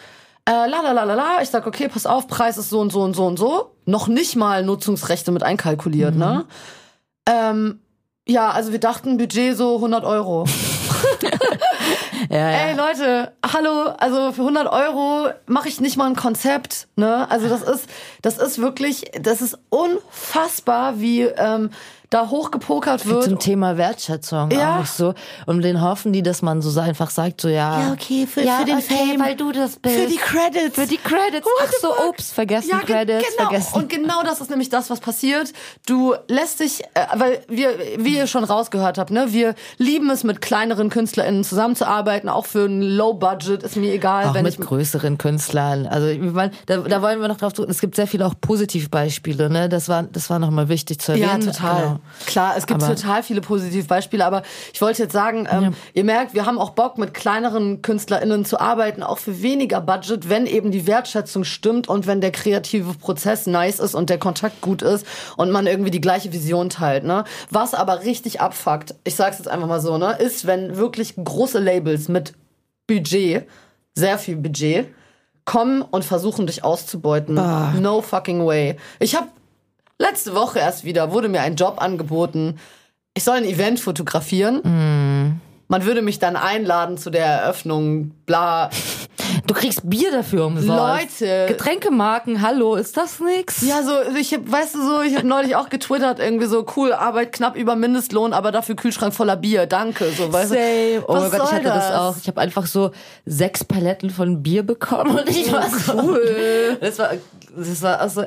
Äh, la la la la la. Ich sag, okay, pass auf, Preis ist so und so und so und so. Noch nicht mal Nutzungsrechte mit einkalkuliert, ne? Ähm, ja, also wir dachten Budget so 100 Euro. ja. Ey Leute, hallo, also für 100 Euro mache ich nicht mal ein Konzept, ne? Also das ist, das ist wirklich, das ist unfassbar, wie ähm, da hochgepokert wird. zum Thema Wertschätzung Ja. auch so. Und den hoffen die, dass man so einfach sagt, so ja. okay, für, ja, für den okay, Fame, weil du das bist. für die Credits, Für die Credits. What Ach so, fuck? ups, vergessen Ja, Credits, genau. vergessen. Und genau das ist nämlich das, was passiert. Du lässt dich, äh, weil wir, wie ihr schon rausgehört habt, ne, wir lieben es, mit kleineren KünstlerInnen zusammenzuarbeiten, auch für ein Low Budget, ist mir egal, auch wenn mit ich größeren Künstlern. Also ich meine, da, da wollen wir noch drauf drücken. Es gibt sehr viele auch Positivbeispiele, ne? Das war, das war nochmal wichtig zu Ja, erwähnen. total. Genau. Klar, es gibt Aber- total viele Positivbeispiele, aber ich wollte jetzt sagen, ähm, ihr merkt, wir haben auch Bock, mit kleineren KünstlerInnen zu arbeiten, auch für weniger Budget, wenn eben die Wertschätzung stimmt und wenn der kreative Prozess nice ist und der Kontakt gut ist und man irgendwie die gleiche Vision teilt, ne? Was aber richtig abfuckt, ich sag's jetzt einfach mal so, ne, ist, wenn wirklich große Labels mit Budget, sehr viel Budget, kommen und versuchen, dich auszubeuten. No fucking way. Ich habe letzte Woche erst wieder, wurde mir ein Job angeboten. Ich soll ein Event fotografieren. Man würde mich dann einladen zu der Eröffnung, bla. Du kriegst Bier dafür umsonst. Leute. Getränkemarken, hallo, ist das nix? Ja, so, ich hab, weißt du so, ich habe neulich auch getwittert, irgendwie so, cool, Arbeit knapp über Mindestlohn, aber dafür Kühlschrank voller Bier, danke, so, weißt du. Same. Oh Was mein Gott, ich hatte das? das? auch. Ich habe einfach so sechs Paletten von Bier bekommen und ich war so cool. Das war, das war also,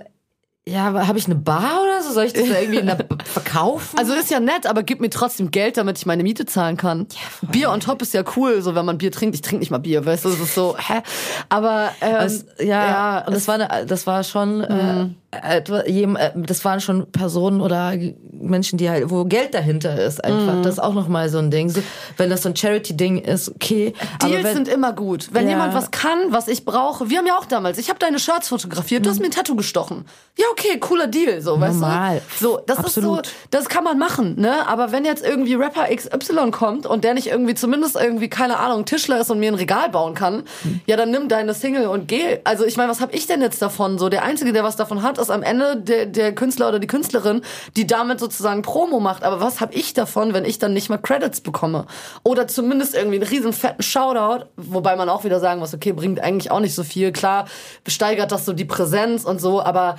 ja, habe ich eine Bar oder so? Soll ich das da irgendwie in der verkaufen? Also ist ja nett, aber gib mir trotzdem Geld, damit ich meine Miete zahlen kann. Bier on top ist ja cool, so wenn man Bier trinkt. Ich trinke nicht mal Bier, weißt du, das ist so, hä? Aber ähm, Es, ja, und es- das war eine, das war schon äh, jem- äh, das waren schon Personen oder Menschen, die halt, wo Geld dahinter ist einfach. Das ist auch noch mal so ein Ding. So, wenn das so ein Charity-Ding ist, okay. aber Deals wenn, sind immer gut. Wenn Ja. jemand was kann, was ich brauche. Wir haben ja auch damals, ich habe deine Shirts fotografiert, du hast mir ein Tattoo gestochen. Ja, okay, cooler Deal, so, weißt Normal. du? So, das Absolut. ist so, das kann man machen, ne? Aber wenn jetzt irgendwie Rapper XY kommt und der nicht irgendwie zumindest irgendwie keine Ahnung Tischler ist und mir ein Regal bauen kann, ja, dann nimm deine Single und geh. Also, ich meine, was habe ich denn jetzt davon? So, der einzige, der was davon hat, ist am Ende der, der Künstler oder die Künstlerin, die damit sozusagen Promo macht. Aber was habe ich davon, wenn ich dann nicht mal Credits bekomme? Oder zumindest irgendwie einen riesen fetten Shoutout, wobei man auch wieder sagen muss, okay, bringt eigentlich auch nicht so viel. Klar, steigert das so die Präsenz und so, aber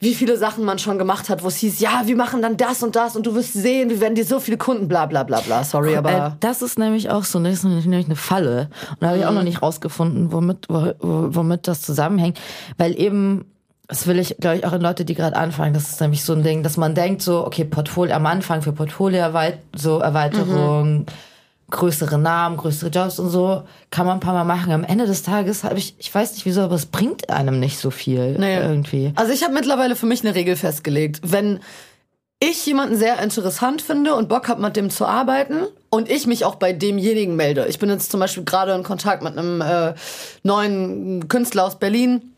wie viele Sachen man schon gemacht hat, wo es hieß, ja, wir machen dann das und das und du wirst sehen, wir werden dir so viele Kunden, bla bla bla bla. Sorry, äh, aber. das ist nämlich auch so, das ist nämlich eine Falle. Und da habe ich auch noch nicht rausgefunden, womit, wo- wo- womit das zusammenhängt. Weil eben, das will ich, glaube ich, auch in Leute, die gerade anfangen, das ist nämlich so ein Ding, dass man denkt so, okay, Portfolio am Anfang für Portfolio so Erweiterung, größere Namen, größere Jobs und so, kann man ein paar Mal machen. Am Ende des Tages habe ich, ich weiß nicht wieso, aber es bringt einem nicht so viel nee. irgendwie. Also ich habe mittlerweile für mich eine Regel festgelegt. Wenn ich jemanden sehr interessant finde und Bock habe, mit dem zu arbeiten und ich mich auch bei demjenigen melde. Ich bin jetzt zum Beispiel gerade in Kontakt mit einem äh, neuen Künstler aus Berlin.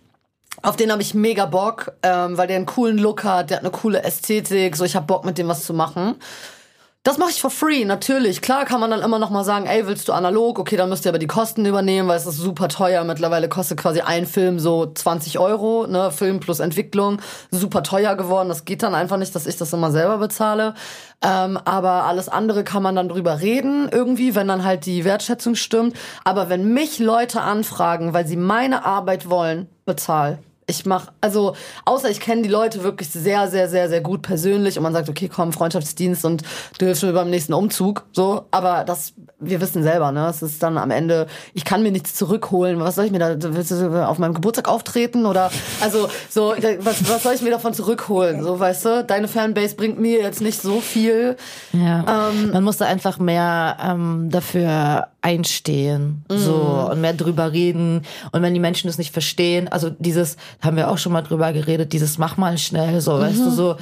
Auf den habe ich mega Bock, ähm, weil der einen coolen Look hat, der hat eine coole Ästhetik, so ich habe Bock mit dem was zu machen. Das mache ich for free, natürlich. Klar kann man dann immer noch mal sagen, ey, willst du analog? Okay, dann müsst ihr aber die Kosten übernehmen, weil es ist super teuer. Mittlerweile kostet quasi ein Film so 20 Euro, ne? Film plus Entwicklung. Super teuer geworden. Das geht dann einfach nicht, dass ich das immer selber bezahle. Ähm, aber alles andere kann man dann drüber reden, irgendwie, wenn dann halt die Wertschätzung stimmt. Aber wenn mich Leute anfragen, weil sie meine Arbeit wollen, bezahl ich mach, also außer ich kenne die Leute wirklich sehr, sehr, sehr, sehr gut persönlich und man sagt, okay, komm, Freundschaftsdienst und du hilfst mir beim nächsten Umzug, so, aber das, wir wissen selber, ne, es ist dann am Ende, ich kann mir nichts zurückholen, was soll ich mir da, willst du auf meinem Geburtstag auftreten oder, also, so, was, was soll ich mir davon zurückholen, so, weißt du, deine Fanbase bringt mir jetzt nicht so viel. Ja, ähm, man musste einfach mehr ähm, dafür einstehen, mm. so, und mehr drüber reden und wenn die Menschen das nicht verstehen, also dieses, haben wir auch schon mal drüber geredet, dieses mach mal schnell, so, mhm. weißt du, mhm. so,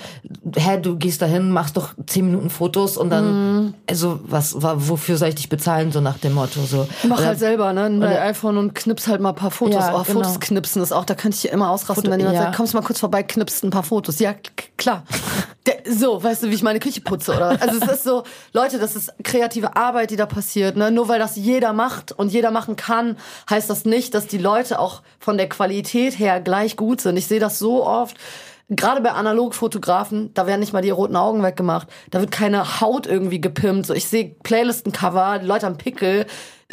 hä, du gehst dahin, machst doch zehn Minuten Fotos und dann, mhm. also, was, wofür soll ich dich bezahlen, so nach dem Motto, so. Mach oder, halt selber, ne, ein iPhone und knips halt mal ein paar Fotos. Ja, oh, genau. Fotos knipsen ist auch, da könnte ich immer ausrasten, Foto, wenn jemand ja. sagt, kommst mal kurz vorbei, knipst ein paar Fotos. Ja, klar. Der, so, weißt du, wie ich meine Küche putze, oder? Also, es ist so, Leute, das ist kreative Arbeit, die da passiert, ne, nur weil das jeder macht und jeder machen kann, heißt das nicht, dass die Leute auch von der Qualität her gleich gut sind. Ich sehe das so oft. Gerade bei Analogfotografen, da werden nicht mal die roten Augen weggemacht. Da wird keine Haut irgendwie gepimpt. So, ich sehe Playlistencover, die Leute haben Pickel.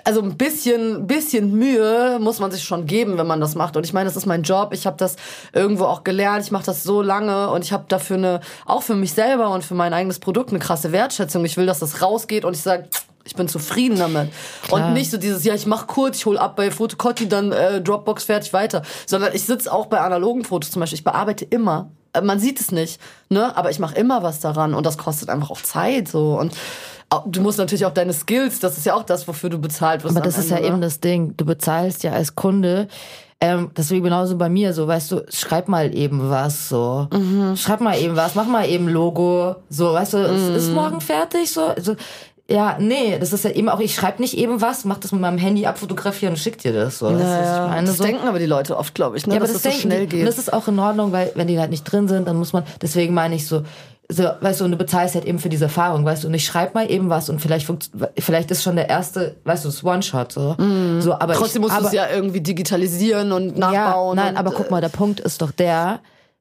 Also ein bisschen, bisschen Mühe muss man sich schon geben, wenn man das macht. Und ich meine, das ist mein Job. Ich habe das irgendwo auch gelernt. Ich mache das so lange und ich habe dafür eine, auch für mich selber und für mein eigenes Produkt eine krasse Wertschätzung. Ich will, dass das rausgeht und ich sage, ich bin zufrieden damit. Klar. Und nicht so dieses, ja, ich mach kurz, ich hol ab bei Fotocotti, dann äh, Dropbox fertig weiter. Sondern ich sitze auch bei analogen Fotos zum Beispiel. Ich bearbeite immer. Äh, man sieht es nicht, ne? Aber ich mache immer was daran und das kostet einfach auch Zeit so. Und du musst natürlich auch deine Skills, das ist ja auch das, wofür du bezahlt wirst. Aber das ist Ende, ja oder? eben das Ding. Du bezahlst ja als Kunde ähm, deswegen genauso bei mir, so weißt du, schreib mal eben was, so. Mhm. Schreib mal eben was, mach mal eben Logo, so, weißt du, mhm. ist morgen fertig, so. so ja, nee, das ist ja eben auch, ich schreibe nicht eben was, mach das mit meinem Handy ab, fotografiere und schick dir das. So. Das, naja, ist, meine, das so. denken aber die Leute oft, glaube ich, ne? ja, aber dass das, das so schnell geht. Und das ist auch in Ordnung, weil wenn die halt nicht drin sind, dann muss man, deswegen meine ich so, so, weißt du, und du bezahlst halt eben für diese Erfahrung, weißt du, und ich schreib mal eben was und vielleicht vielleicht ist schon der erste, weißt du, das One-Shot so. Mm. so aber Trotzdem ich, musst du es ja irgendwie digitalisieren und nachbauen. Ja, nein, und, aber guck mal, der Punkt ist doch der,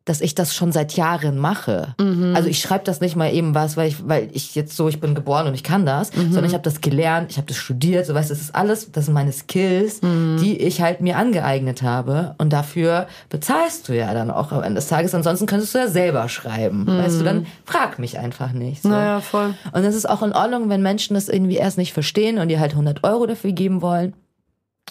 dass ich das schon seit Jahren mache. Mhm. Also ich schreibe das nicht mal eben was, weil ich, weil ich jetzt so, ich bin geboren und ich kann das, mhm. sondern ich habe das gelernt, ich habe das studiert, so weißt, das ist alles, das sind meine Skills, mhm. die ich halt mir angeeignet habe und dafür bezahlst du ja dann auch am Ende des Tages. Ansonsten könntest du ja selber schreiben, weißt du, dann frag mich einfach nicht. So. Naja, voll. Und es ist auch in Ordnung, wenn Menschen das irgendwie erst nicht verstehen und dir halt 100 Euro dafür geben wollen.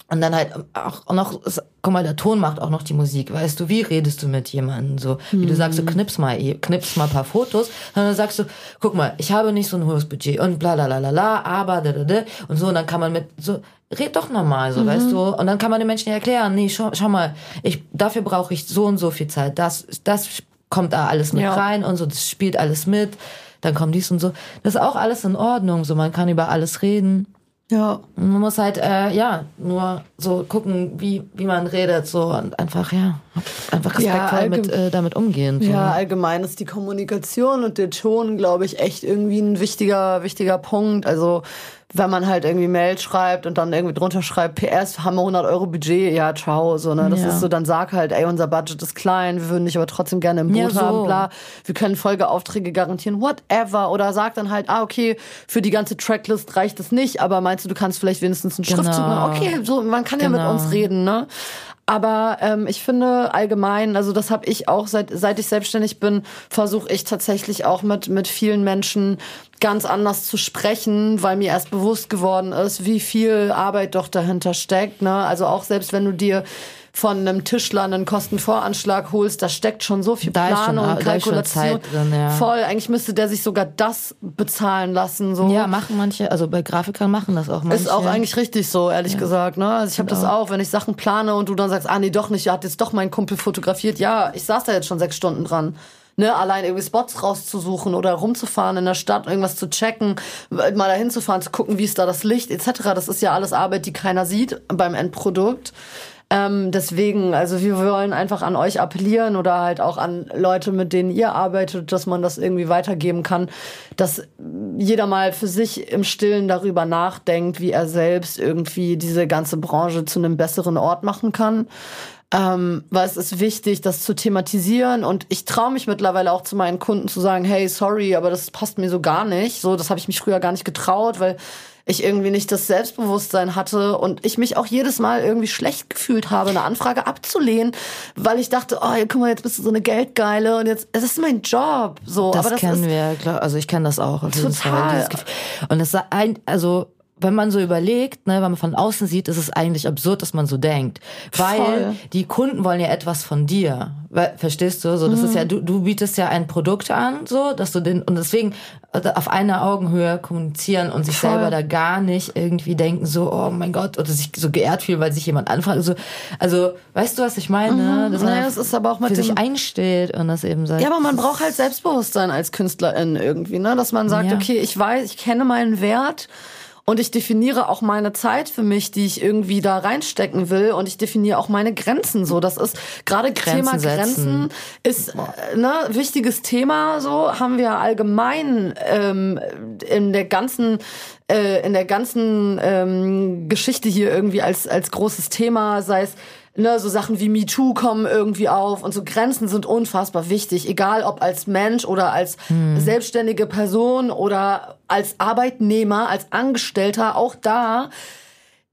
Und dann halt auch noch, guck mal, der Ton macht auch noch die Musik, weißt du, wie redest du mit jemandem so, wie du sagst, du mhm. knips mal, knips mal ein paar Fotos, und dann sagst du, guck mal, ich habe nicht so ein hohes Budget und bla, bla, bla, bla, bla aber, da, da, da, und so, und dann kann man mit, so, red doch normal, so, mhm. weißt du, und dann kann man den Menschen erklären, nee, schau, schau mal, ich, dafür brauche ich so und so viel Zeit, das, das kommt da alles mit ja. rein und so, das spielt alles mit, dann kommt dies und so, das ist auch alles in Ordnung, so, man kann über alles reden. Ja. Man muss halt, äh, ja, nur so gucken, wie, wie man redet, so und einfach, ja, einfach respektvoll ja, mit, äh, damit umgehen. So. Ja, allgemein ist die Kommunikation und der Ton, glaube ich, echt irgendwie ein wichtiger, wichtiger Punkt. Also, wenn man halt irgendwie Mail schreibt und dann irgendwie drunter schreibt, PS, haben wir 100 Euro Budget, ja, ciao, so, ne, das ja. ist so, dann sag halt, ey, unser Budget ist klein, wir würden dich aber trotzdem gerne im Boot ja, so. haben, bla, wir können Folgeaufträge garantieren, whatever, oder sag dann halt, ah, okay, für die ganze Tracklist reicht es nicht, aber meinst du, du kannst vielleicht wenigstens einen genau. Schriftzug machen, okay, so, man kann genau. ja mit uns genau. reden, ne, aber ähm, ich finde allgemein, also das habe ich auch seit seit ich selbstständig bin, versuche ich tatsächlich auch mit mit vielen Menschen ganz anders zu sprechen, weil mir erst bewusst geworden ist, wie viel Arbeit doch dahinter steckt. Ne? Also auch selbst wenn du dir von einem Tischler einen Kostenvoranschlag holst, da steckt schon so viel Da Planung schon- Kalkulation. Zeit drin, ja. Voll, eigentlich müsste der sich sogar das bezahlen lassen. So. Ja, machen manche, also bei Grafikern machen das auch manche. Ist auch eigentlich richtig so, ehrlich gesagt. Ne? Also ich habe das auch, wenn ich Sachen plane und du dann sagst, ah nee, doch nicht, ja, hat jetzt doch mein Kumpel fotografiert. Ja, ich saß da jetzt schon sechs Stunden dran. Ne, allein irgendwie Spots rauszusuchen oder rumzufahren in der Stadt, irgendwas zu checken, mal dahin zu fahren, zu gucken, wie ist da das Licht etc. Das ist ja alles Arbeit, die keiner sieht beim Endprodukt. Ähm, deswegen, also wir wollen einfach an euch appellieren oder halt auch an Leute, mit denen ihr arbeitet, dass man das irgendwie weitergeben kann, dass jeder mal für sich im Stillen darüber nachdenkt, wie er selbst irgendwie diese ganze Branche zu einem besseren Ort machen kann. Ähm, weil es ist wichtig, das zu thematisieren und ich traue mich mittlerweile auch zu meinen Kunden zu sagen, hey, sorry, aber das passt mir so gar nicht. So, das habe ich mich früher gar nicht getraut, weil ich irgendwie nicht das Selbstbewusstsein hatte und ich mich auch jedes Mal irgendwie schlecht gefühlt habe, eine Anfrage abzulehnen, weil ich dachte, oh, guck mal, jetzt bist du so eine Geldgeile und jetzt, das ist mein Job. So, Das aber das kennen wir, klar, also ich kenne das auch. Total. Fall, dieses Gefühl. Und es ist ein, also wenn man so überlegt, ne, wenn man von außen sieht, ist es eigentlich absurd, dass man so denkt, weil Voll. die Kunden wollen ja etwas von dir, verstehst du? So, das ist ja Mhm. du, du bietest ja ein Produkt an, so, dass du den und deswegen äh, auf einer Augenhöhe kommunizieren und sich Voll. selber da gar nicht irgendwie denken, so, oh mein Gott, oder sich so geehrt fühlen, weil sich jemand anfragt. So, also, weißt du, was ich meine? Dass man Naja, Mhm. ist aber auch mit für sich einsteht und das eben sagt. Ja, aber man braucht halt Selbstbewusstsein als Künstlerin irgendwie, ne? Dass man sagt, Ja. okay, ich weiß, ich kenne meinen Wert und ich definiere auch meine Zeit für mich, die ich irgendwie da reinstecken will und ich definiere auch meine Grenzen so. Das ist gerade Thema Grenzen setzen. Grenzen ist äh, ne wichtiges Thema so haben wir allgemein ähm, in der ganzen äh, in der ganzen ähm, Geschichte hier irgendwie als als großes Thema, sei es ne, so Sachen wie MeToo kommen irgendwie auf und so. Grenzen sind unfassbar wichtig, egal ob als Mensch oder als selbstständige Person oder als Arbeitnehmer, als Angestellter, auch da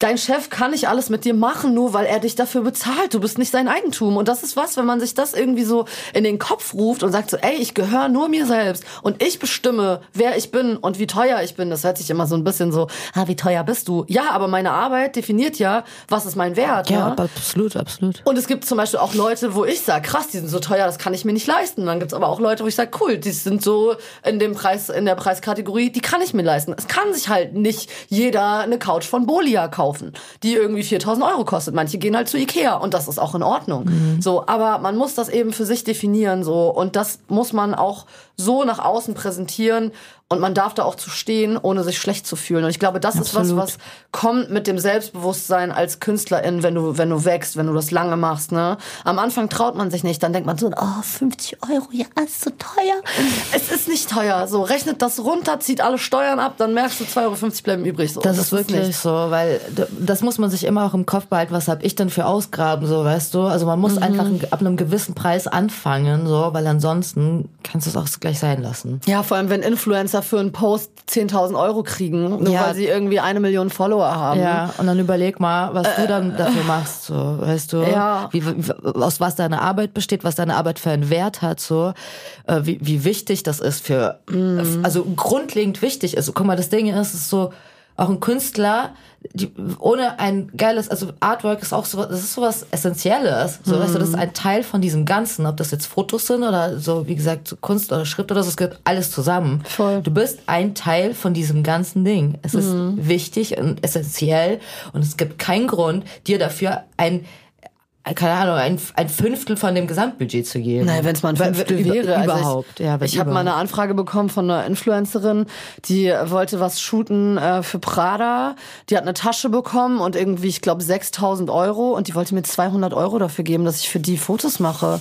Dein Chef kann nicht alles mit dir machen, nur weil er dich dafür bezahlt. Du bist nicht sein Eigentum. Und das ist was, wenn man sich das irgendwie so in den Kopf ruft und sagt so, ey, ich gehöre nur mir selbst und ich bestimme, wer ich bin und wie teuer ich bin. Das hört sich immer so ein bisschen so, ah, wie teuer bist du? Ja, aber meine Arbeit definiert ja, was ist mein Wert. ja, ne? absolut, absolut. Und es gibt zum Beispiel auch Leute, wo ich sage, krass, die sind so teuer, das kann ich mir nicht leisten. Dann gibt's aber auch Leute, wo ich sage, cool, die sind so in dem Preis, in der Preiskategorie, die kann ich mir leisten. Es kann sich halt nicht jeder eine Couch von Bolia kaufen, die irgendwie 4000 Euro kostet. Manche gehen halt zu Ikea und das ist auch in Ordnung. So, aber man muss das eben für sich definieren, so. Und das muss man auch so nach außen präsentieren und man darf da auch zu stehen, ohne sich schlecht zu fühlen. Und ich glaube, das ist was, Absolut. was kommt mit dem Selbstbewusstsein als Künstlerin, wenn du, wenn du wächst, wenn du das lange machst, ne? Am Anfang traut man sich nicht, dann denkt man so, oh, 50 Euro, ja, ist so teuer. es ist nicht teuer, so, rechnet das runter, zieht alle Steuern ab, dann merkst du, 2,50 Euro bleiben übrig, so. Das, ist wirklich nicht- so, weil das muss man sich immer auch im Kopf behalten, was habe ich denn für Ausgaben, so, weißt du? Also man Mhm. muss einfach ab einem gewissen Preis anfangen, so, weil ansonsten kannst du es auch gleich sein lassen. Ja, vor allem, wenn Influencer für einen Post 10.000 Euro kriegen, nur Ja. weil sie irgendwie eine Million Follower haben. Ja, und dann überleg mal, was du dann dafür machst, so, weißt du? Äh, Ja. Wie, aus was deine Arbeit besteht, was deine Arbeit für einen Wert hat, so, äh, wie, wie wichtig das ist für, Mhm. also grundlegend wichtig ist. Guck mal, das Ding ist, ist so, auch ein Künstler, die, ohne ein geiles, also Artwork ist auch so, das ist sowas Essentielles. So, weißt du, das ist ein Teil von diesem Ganzen, ob das jetzt Fotos sind oder so, wie gesagt, Kunst oder Schrift oder so, es gehört alles zusammen. Voll. Du bist ein Teil von diesem ganzen Ding. Es ist wichtig und essentiell und es gibt keinen Grund, dir dafür ein, keine Ahnung, ein, ein Fünftel von dem Gesamtbudget zu geben. Naja, wenn es mal ein Fünftel über- wäre. Also Überhaupt, ich, ja. Ich habe mal eine Anfrage bekommen von einer Influencerin, die wollte was shooten äh, für Prada. Die hat eine Tasche bekommen und irgendwie, ich glaube, 6000 Euro und die wollte mir 200 Euro dafür geben, dass ich für die Fotos mache.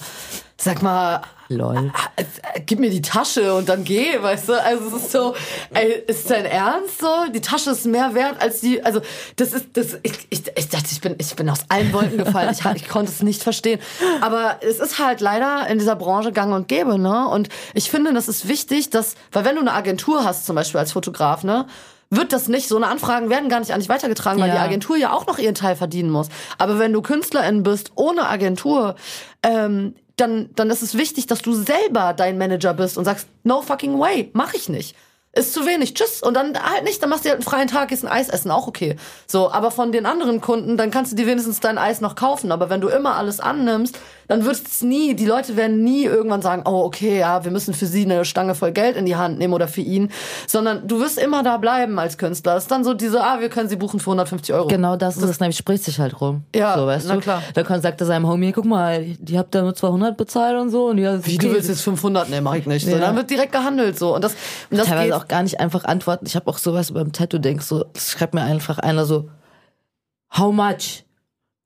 Sag mal, Lol. äh, gib mir die Tasche und dann geh, weißt du? Also es ist so, ey, ist dein Ernst so? Die Tasche ist mehr wert als die, also das ist, das, ich, ich, ich dachte, ich bin, ich bin aus allen Wolken gefallen. Ich, ich konnte es nicht verstehen. Aber es ist halt leider in dieser Branche gang und gäbe, ne? Und ich finde, das ist wichtig, dass, weil wenn du eine Agentur hast, zum Beispiel als Fotograf, ne? wird das nicht, so eine Anfragen werden gar nicht an dich weitergetragen, weil Ja. die Agentur ja auch noch ihren Teil verdienen muss. Aber wenn du Künstlerin bist, ohne Agentur, ähm, dann, dann ist es wichtig, dass du selber dein Manager bist und sagst, no fucking way, mach ich nicht. ist zu wenig, tschüss. Und dann halt nicht, dann machst du halt einen freien Tag, gehst ein Eis essen, auch okay. So, aber von den anderen Kunden, dann kannst du dir wenigstens dein Eis noch kaufen. Aber wenn du immer alles annimmst, dann wird es nie, die Leute werden nie irgendwann sagen, oh, okay, ja, wir müssen für sie eine Stange voll Geld in die Hand nehmen oder für ihn, sondern du wirst immer da bleiben als Künstler. Das ist dann so diese, ah, wir können sie buchen für 150 Euro. Genau das ist es, nämlich spricht sich halt rum. Ja, so, weißt na du? klar. Da kann, sagt er seinem Homie, guck mal, die habt da nur 200 bezahlt und so. Und ja, Wie, du willst jetzt 500? Nee, mach ich nicht. So, Ja. dann wird direkt gehandelt, so. Und das, und das teilweise geht, auch gar nicht einfach antworten. Ich habe auch sowas beim Tattoo, denkst so, das schreibt mir einfach einer so, how much?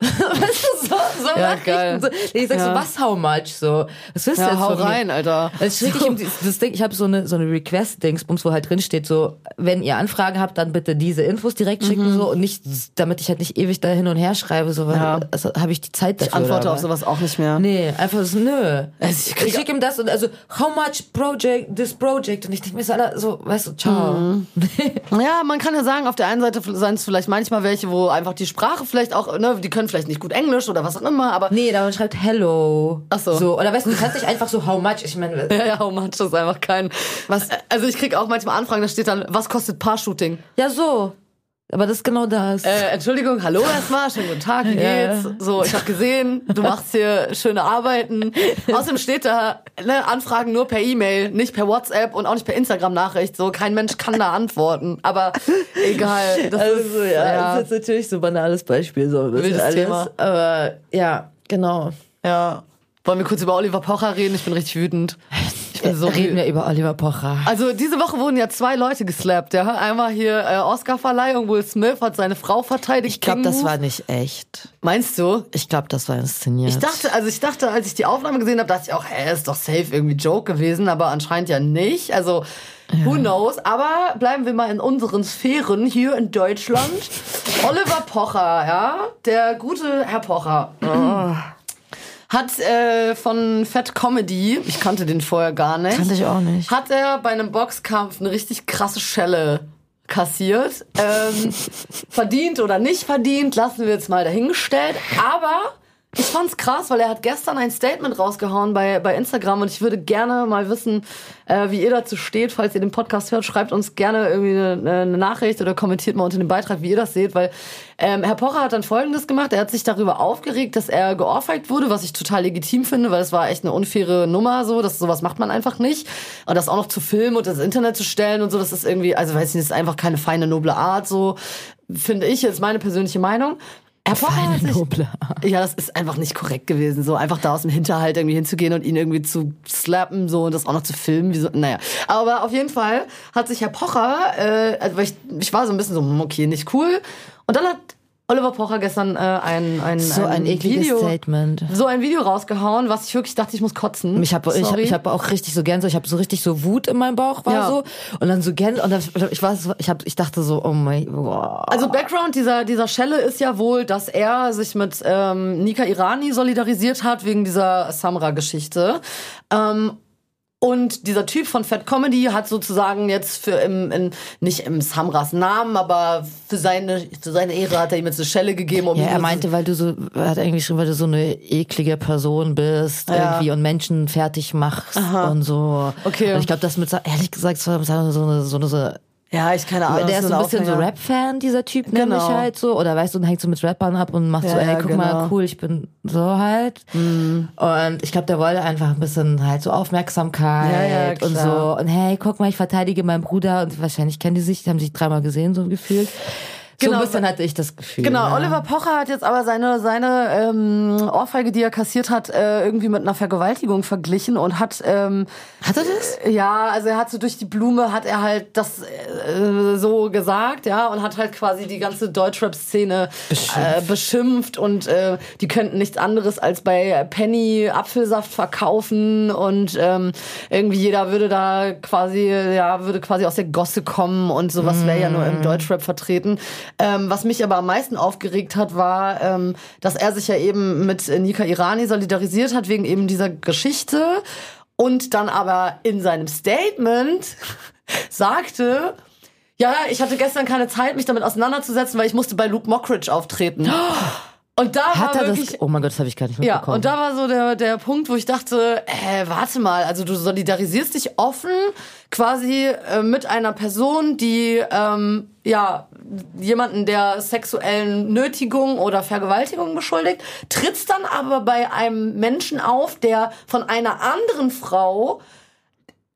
weißt du, so, so Ja, Nachrichten. geil. So. Ich sag so, Ja. was how much? So, was willst du ja, jetzt hau rein, Alter. Also ich, so. ich, das Ding, ich habe so eine so eine Request-Dingsbums, wo halt drin steht, so, wenn ihr Anfragen habt, dann bitte diese Infos direkt schicken so und nicht, damit ich halt nicht ewig da hin und her schreibe, so, weil Ja. also, habe ich die Zeit dafür. Ich antworte oder auf was? sowas auch nicht mehr. Nee, einfach so, nö. Also ich ich schicke ihm das und also, how much project, this project? Und ich denke mir so, Alter, so, weißt du, ciao. Mhm. Ja, man kann ja sagen, auf der einen Seite seien es vielleicht manchmal welche, wo einfach die Sprache vielleicht auch, ne, die können vielleicht nicht gut Englisch oder was auch immer, aber nee, da man schreibt hello. Ach so. so. Oder weißt du, du kannst nicht einfach so, how much? Ich meine, ja, ja, how much ist einfach kein. Was? Also ich krieg auch manchmal Anfragen, da steht dann, was kostet Paar-Shooting? ja, so. Aber das ist genau das. Äh, Entschuldigung, hallo erstmal, schönen guten Tag, wie Ja. geht's? So, ich habe gesehen, du machst hier schöne Arbeiten. Außerdem steht da, ne, Anfragen nur per E-Mail, nicht per WhatsApp und auch nicht per Instagram-Nachricht. So, kein Mensch kann da antworten. Aber egal. Das Also ist, ja, das ist jetzt natürlich so ein banales Beispiel, so ein bisschen Wildes alles. Thema. Aber ja, genau. ja. Wollen wir kurz über Oliver Pocher reden? Ich bin richtig wütend. Ich bin so Reden wir über Oliver Pocher. Also diese Woche wurden ja zwei Leute geslappt. Ja? Einmal hier äh, Oscar-Verleihung, Will Smith hat seine Frau verteidigt. Ich glaube, das war nicht echt. Meinst du? Ich glaube, das war inszeniert. Ich dachte, also ich dachte, als ich die Aufnahme gesehen habe, dachte ich auch, hä, ist doch safe irgendwie Joke gewesen, aber anscheinend ja nicht. Also who knows? Aber bleiben wir mal in unseren Sphären hier in Deutschland. Oliver Pocher, ja, der gute Herr Pocher. Hat äh, von Fat Comedy, ich kannte den vorher gar nicht, Kannte ich auch nicht. hat er bei einem Boxkampf eine richtig krasse Schelle kassiert. Ähm, verdient oder nicht verdient, lassen wir jetzt mal dahingestellt. Aber ich fand's krass, weil er hat gestern ein Statement rausgehauen bei, bei Instagram und ich würde gerne mal wissen, äh, wie ihr dazu steht. Falls ihr den Podcast hört, schreibt uns gerne irgendwie eine, eine Nachricht oder kommentiert mal unter dem Beitrag, wie ihr das seht, weil ähm, Herr Pocher hat dann Folgendes gemacht. Er hat sich darüber aufgeregt, dass er geohrfeigt wurde, was ich total legitim finde, weil es war echt eine unfaire Nummer so. Das, sowas macht man einfach nicht. Und das auch noch zu filmen und ins Internet zu stellen und so, das ist irgendwie, also weiß ich nicht, das ist einfach keine feine, noble Art so, finde ich jetzt meine persönliche Meinung. Noble ja, das ist einfach nicht korrekt gewesen, so einfach da aus dem Hinterhalt irgendwie hinzugehen und ihn irgendwie zu slappen so und das auch noch zu filmen, wie so, naja. Aber auf jeden Fall hat sich Herr Pocher, äh, also ich, ich war so ein bisschen so, hm, okay, nicht cool. Und dann hat Oliver Pocher gestern äh, ein, ein, So ein ekliges Video, Statement. so ein Video rausgehauen, was ich wirklich dachte, ich muss kotzen. Ich habe ich hab, ich hab auch richtig so Gänse, ich habe so richtig so Wut in meinem Bauch war Ja. so und dann so Gänse und dann, ich war so- ich habe ich dachte so oh mein boah. Also Background dieser, dieser Schelle ist ja wohl, dass er sich mit ähm, Nika Irani solidarisiert hat wegen dieser Samra-Geschichte. Ähm, und dieser Typ von Fat Comedy hat sozusagen jetzt für im, in, nicht im Samras Namen, aber für seine, für seine Ehre hat er ihm jetzt eine Schelle gegeben. Um Ja, er meinte, weil du so, er hat eigentlich schon, weil du so eine eklige Person bist Ja. irgendwie und Menschen fertig machst und so. Okay. Und ich glaube, das mit, ehrlich gesagt, so so eine, so eine, so eine ja, ich keine Ahnung. der ist so ein bisschen so Aufhänger. Rap-Fan, dieser Typ, nämlich Genau. halt so. Oder weißt du, und hängt so mit Rappern ab und macht so, Ja, ey, ja, guck mal, genau. Mhm. cool, ich bin so halt. Und ich glaube, der wollte einfach ein bisschen halt so Aufmerksamkeit Ja, ja, und so. Und hey, guck mal, ich verteidige meinen Bruder. Und wahrscheinlich kennen die sich, die haben sich dreimal gesehen, so gefühlt. So Genau. ein bisschen hatte ich das Gefühl. Genau, ja. Oliver Pocher hat jetzt aber seine, seine ähm, Ohrfeige, die er kassiert hat, äh, irgendwie mit einer Vergewaltigung verglichen und hat... Ähm, Hat er das? Ja, also er hat so durch die Blume, hat er halt das äh, so gesagt, ja, und hat halt quasi die ganze Deutschrap-Szene äh, beschimpft und äh, die könnten nichts anderes als bei Penny Apfelsaft verkaufen und ähm, irgendwie jeder würde da quasi, ja, würde quasi aus der Gosse kommen und sowas wäre ja nur im Deutschrap vertreten. Ähm, was mich aber am meisten aufgeregt hat, war, ähm, dass er sich ja eben mit Nika Irani solidarisiert hat wegen eben dieser Geschichte und dann aber in seinem Statement sagte, ja, ich hatte gestern keine Zeit, mich damit auseinanderzusetzen, weil ich musste bei Luke Mockridge auftreten. Und da Hat war er wirklich, das? Oh mein Gott, das habe ich gar nicht ja, mitbekommen. und da war so der, der Punkt, wo ich dachte, äh, warte mal, also du solidarisierst dich offen quasi äh, mit einer Person, die ähm, ja jemanden der sexuellen Nötigung oder Vergewaltigung beschuldigt, trittst dann aber bei einem Menschen auf, der von einer anderen Frau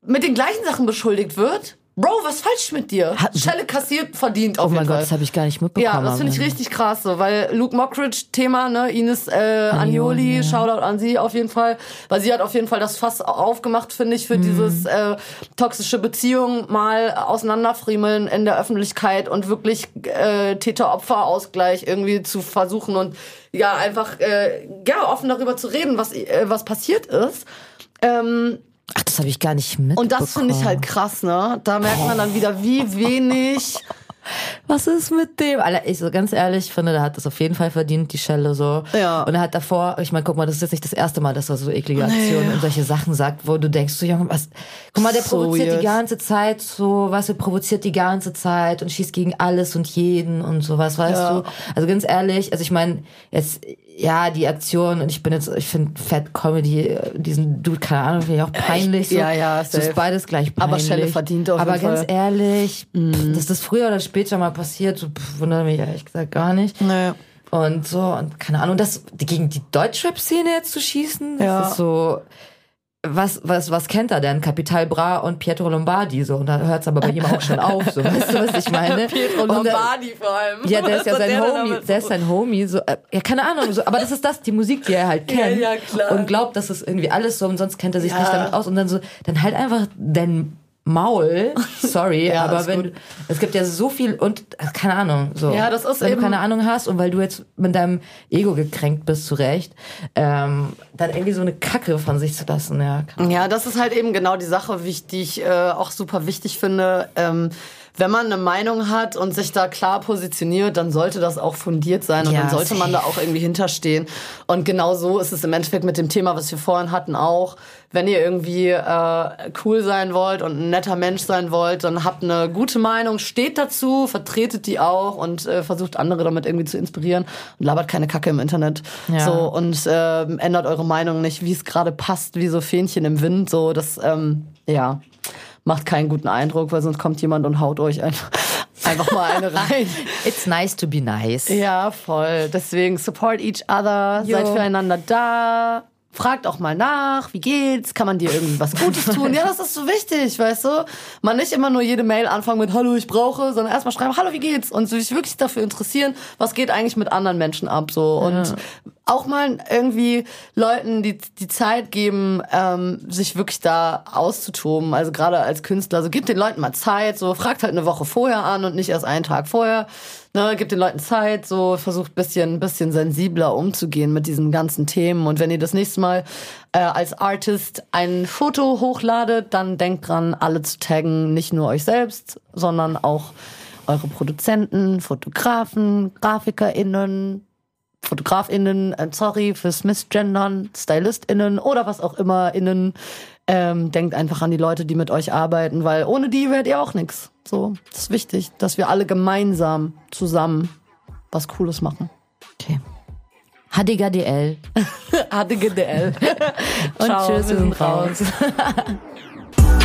mit den gleichen Sachen beschuldigt wird. Bro, was falsch mit dir? Hat- Schelle kassiert, verdient auf oh mein Gott, Fall. das habe ich gar nicht mitbekommen. Ja, das finde ich richtig krass so, weil Luke Mockridge Thema, ne, Ines äh, Anioli, ja. Shoutout an sie auf jeden Fall, weil sie hat auf jeden Fall das Fass aufgemacht, finde ich, für Mhm. dieses äh, toxische Beziehung mal auseinanderfriemeln in der Öffentlichkeit und wirklich äh, Täter-Opfer-Ausgleich irgendwie zu versuchen und ja, einfach äh, ja, offen darüber zu reden, was, äh, was passiert ist. Ähm, Ach, das habe ich gar nicht mitbekommen. und das finde ich halt krass, ne? Da merkt man dann wieder, wie wenig Was ist mit dem? Alter, ich so ganz ehrlich finde, der hat das auf jeden Fall verdient, die Schelle so. Ja. Und er hat davor, ich meine, guck mal, das ist jetzt nicht das erste Mal, dass er so eklige Aktionen und solche Sachen sagt, wo du denkst, so Junge, was? Guck mal, der So provoziert weird. die ganze Zeit so, was er provoziert die ganze Zeit und schießt gegen alles und jeden und sowas, weißt Ja. du? Also ganz ehrlich, also ich meine, jetzt ja, die Aktion und ich bin jetzt, ich finde Fat Comedy, äh, diesen Dude, keine Ahnung, finde ich auch peinlich. So. ja, ja, Das safe. ist beides gleich Aber peinlich. Schelle verdient auf Aber jeden ganz Fall. ehrlich, dass das früher oder später mal passiert, so, pff, wundert mich ehrlich gesagt gar nicht. Nee. Und so, und keine Ahnung, das gegen die Deutschrap-Szene jetzt zu schießen, das Ja. ist so. Was, was, was kennt er denn? Capital Bra und Pietro Lombardi, so. Und da hört's aber bei ihm auch schon auf, so. Weißt du, was ich meine? Pietro Und da- Lombardi vor allem. ja, der ist ja sein denn Homie, der ist sein Homie, so, äh, ja, keine Ahnung, so, aber das ist das, die Musik, die er halt Ja, kennt. ja, klar. Und glaubt, dass es irgendwie alles so, und sonst kennt er sich Ja. nicht damit aus, und dann so, dann halt einfach dein Maul, sorry, Ja, aber wenn, gut. es gibt ja so viel, und, äh, keine Ahnung, so. Ja, das ist Wenn eben- du keine Ahnung hast, und weil du jetzt mit deinem Ego gekränkt bist, zu Recht, ähm, dann irgendwie so eine Kacke von sich zu lassen, ja. Ja, das ist halt eben genau die Sache, wie- die ich äh, auch super wichtig finde. Ähm, wenn man eine Meinung hat und sich da klar positioniert, dann sollte das auch fundiert sein und Ja, dann sollte man da auch irgendwie hinterstehen. Und genau so ist es im Endeffekt mit dem Thema, was wir vorhin hatten, auch. Wenn ihr irgendwie äh, cool sein wollt und ein netter Mensch sein wollt, dann habt eine gute Meinung, steht dazu, vertretet die auch und äh, versucht andere damit irgendwie zu inspirieren und labert keine Kacke im Internet. Ja. So und ähm, ändert eure Meinung nicht, wie es gerade passt, wie so Fähnchen im Wind. So, das ähm, ja macht keinen guten Eindruck, weil sonst kommt jemand und haut euch einfach, einfach mal eine rein. It's nice to be nice. Ja, voll. Deswegen support each other, Jo. seid füreinander da. Fragt auch mal nach, wie geht's? Kann man dir irgendwie was Gutes tun? Ja, das ist so wichtig, weißt du? Man nicht immer nur jede Mail anfangen mit Hallo, ich brauche, sondern erstmal schreiben, Hallo, wie geht's? Und sich wirklich dafür interessieren, was geht eigentlich mit anderen Menschen ab, so. Und auch mal irgendwie Leuten die, die Zeit geben, ähm, sich wirklich da auszutoben. Also gerade als Künstler, also gibt den Leuten mal Zeit, so fragt halt eine Woche vorher an und nicht erst einen Tag vorher. Ne, gibt den Leuten Zeit, so versucht bisschen, bisschen sensibler umzugehen mit diesen ganzen Themen. Und wenn ihr das nächste Mal äh, als Artist ein Foto hochladet, dann denkt dran, alle zu taggen, nicht nur euch selbst, sondern auch eure Produzenten, Fotografen, GrafikerInnen, FotografInnen, äh, sorry fürs Missgendern, StylistInnen oder was auch immer innen. Ähm, denkt einfach an die Leute, die mit euch arbeiten, weil ohne die wärt ihr auch nix. So, das ist wichtig, dass wir alle gemeinsam zusammen was Cooles machen. Okay. HDGDL. HDGDL. Und Ciao, tschüss, wir sind raus.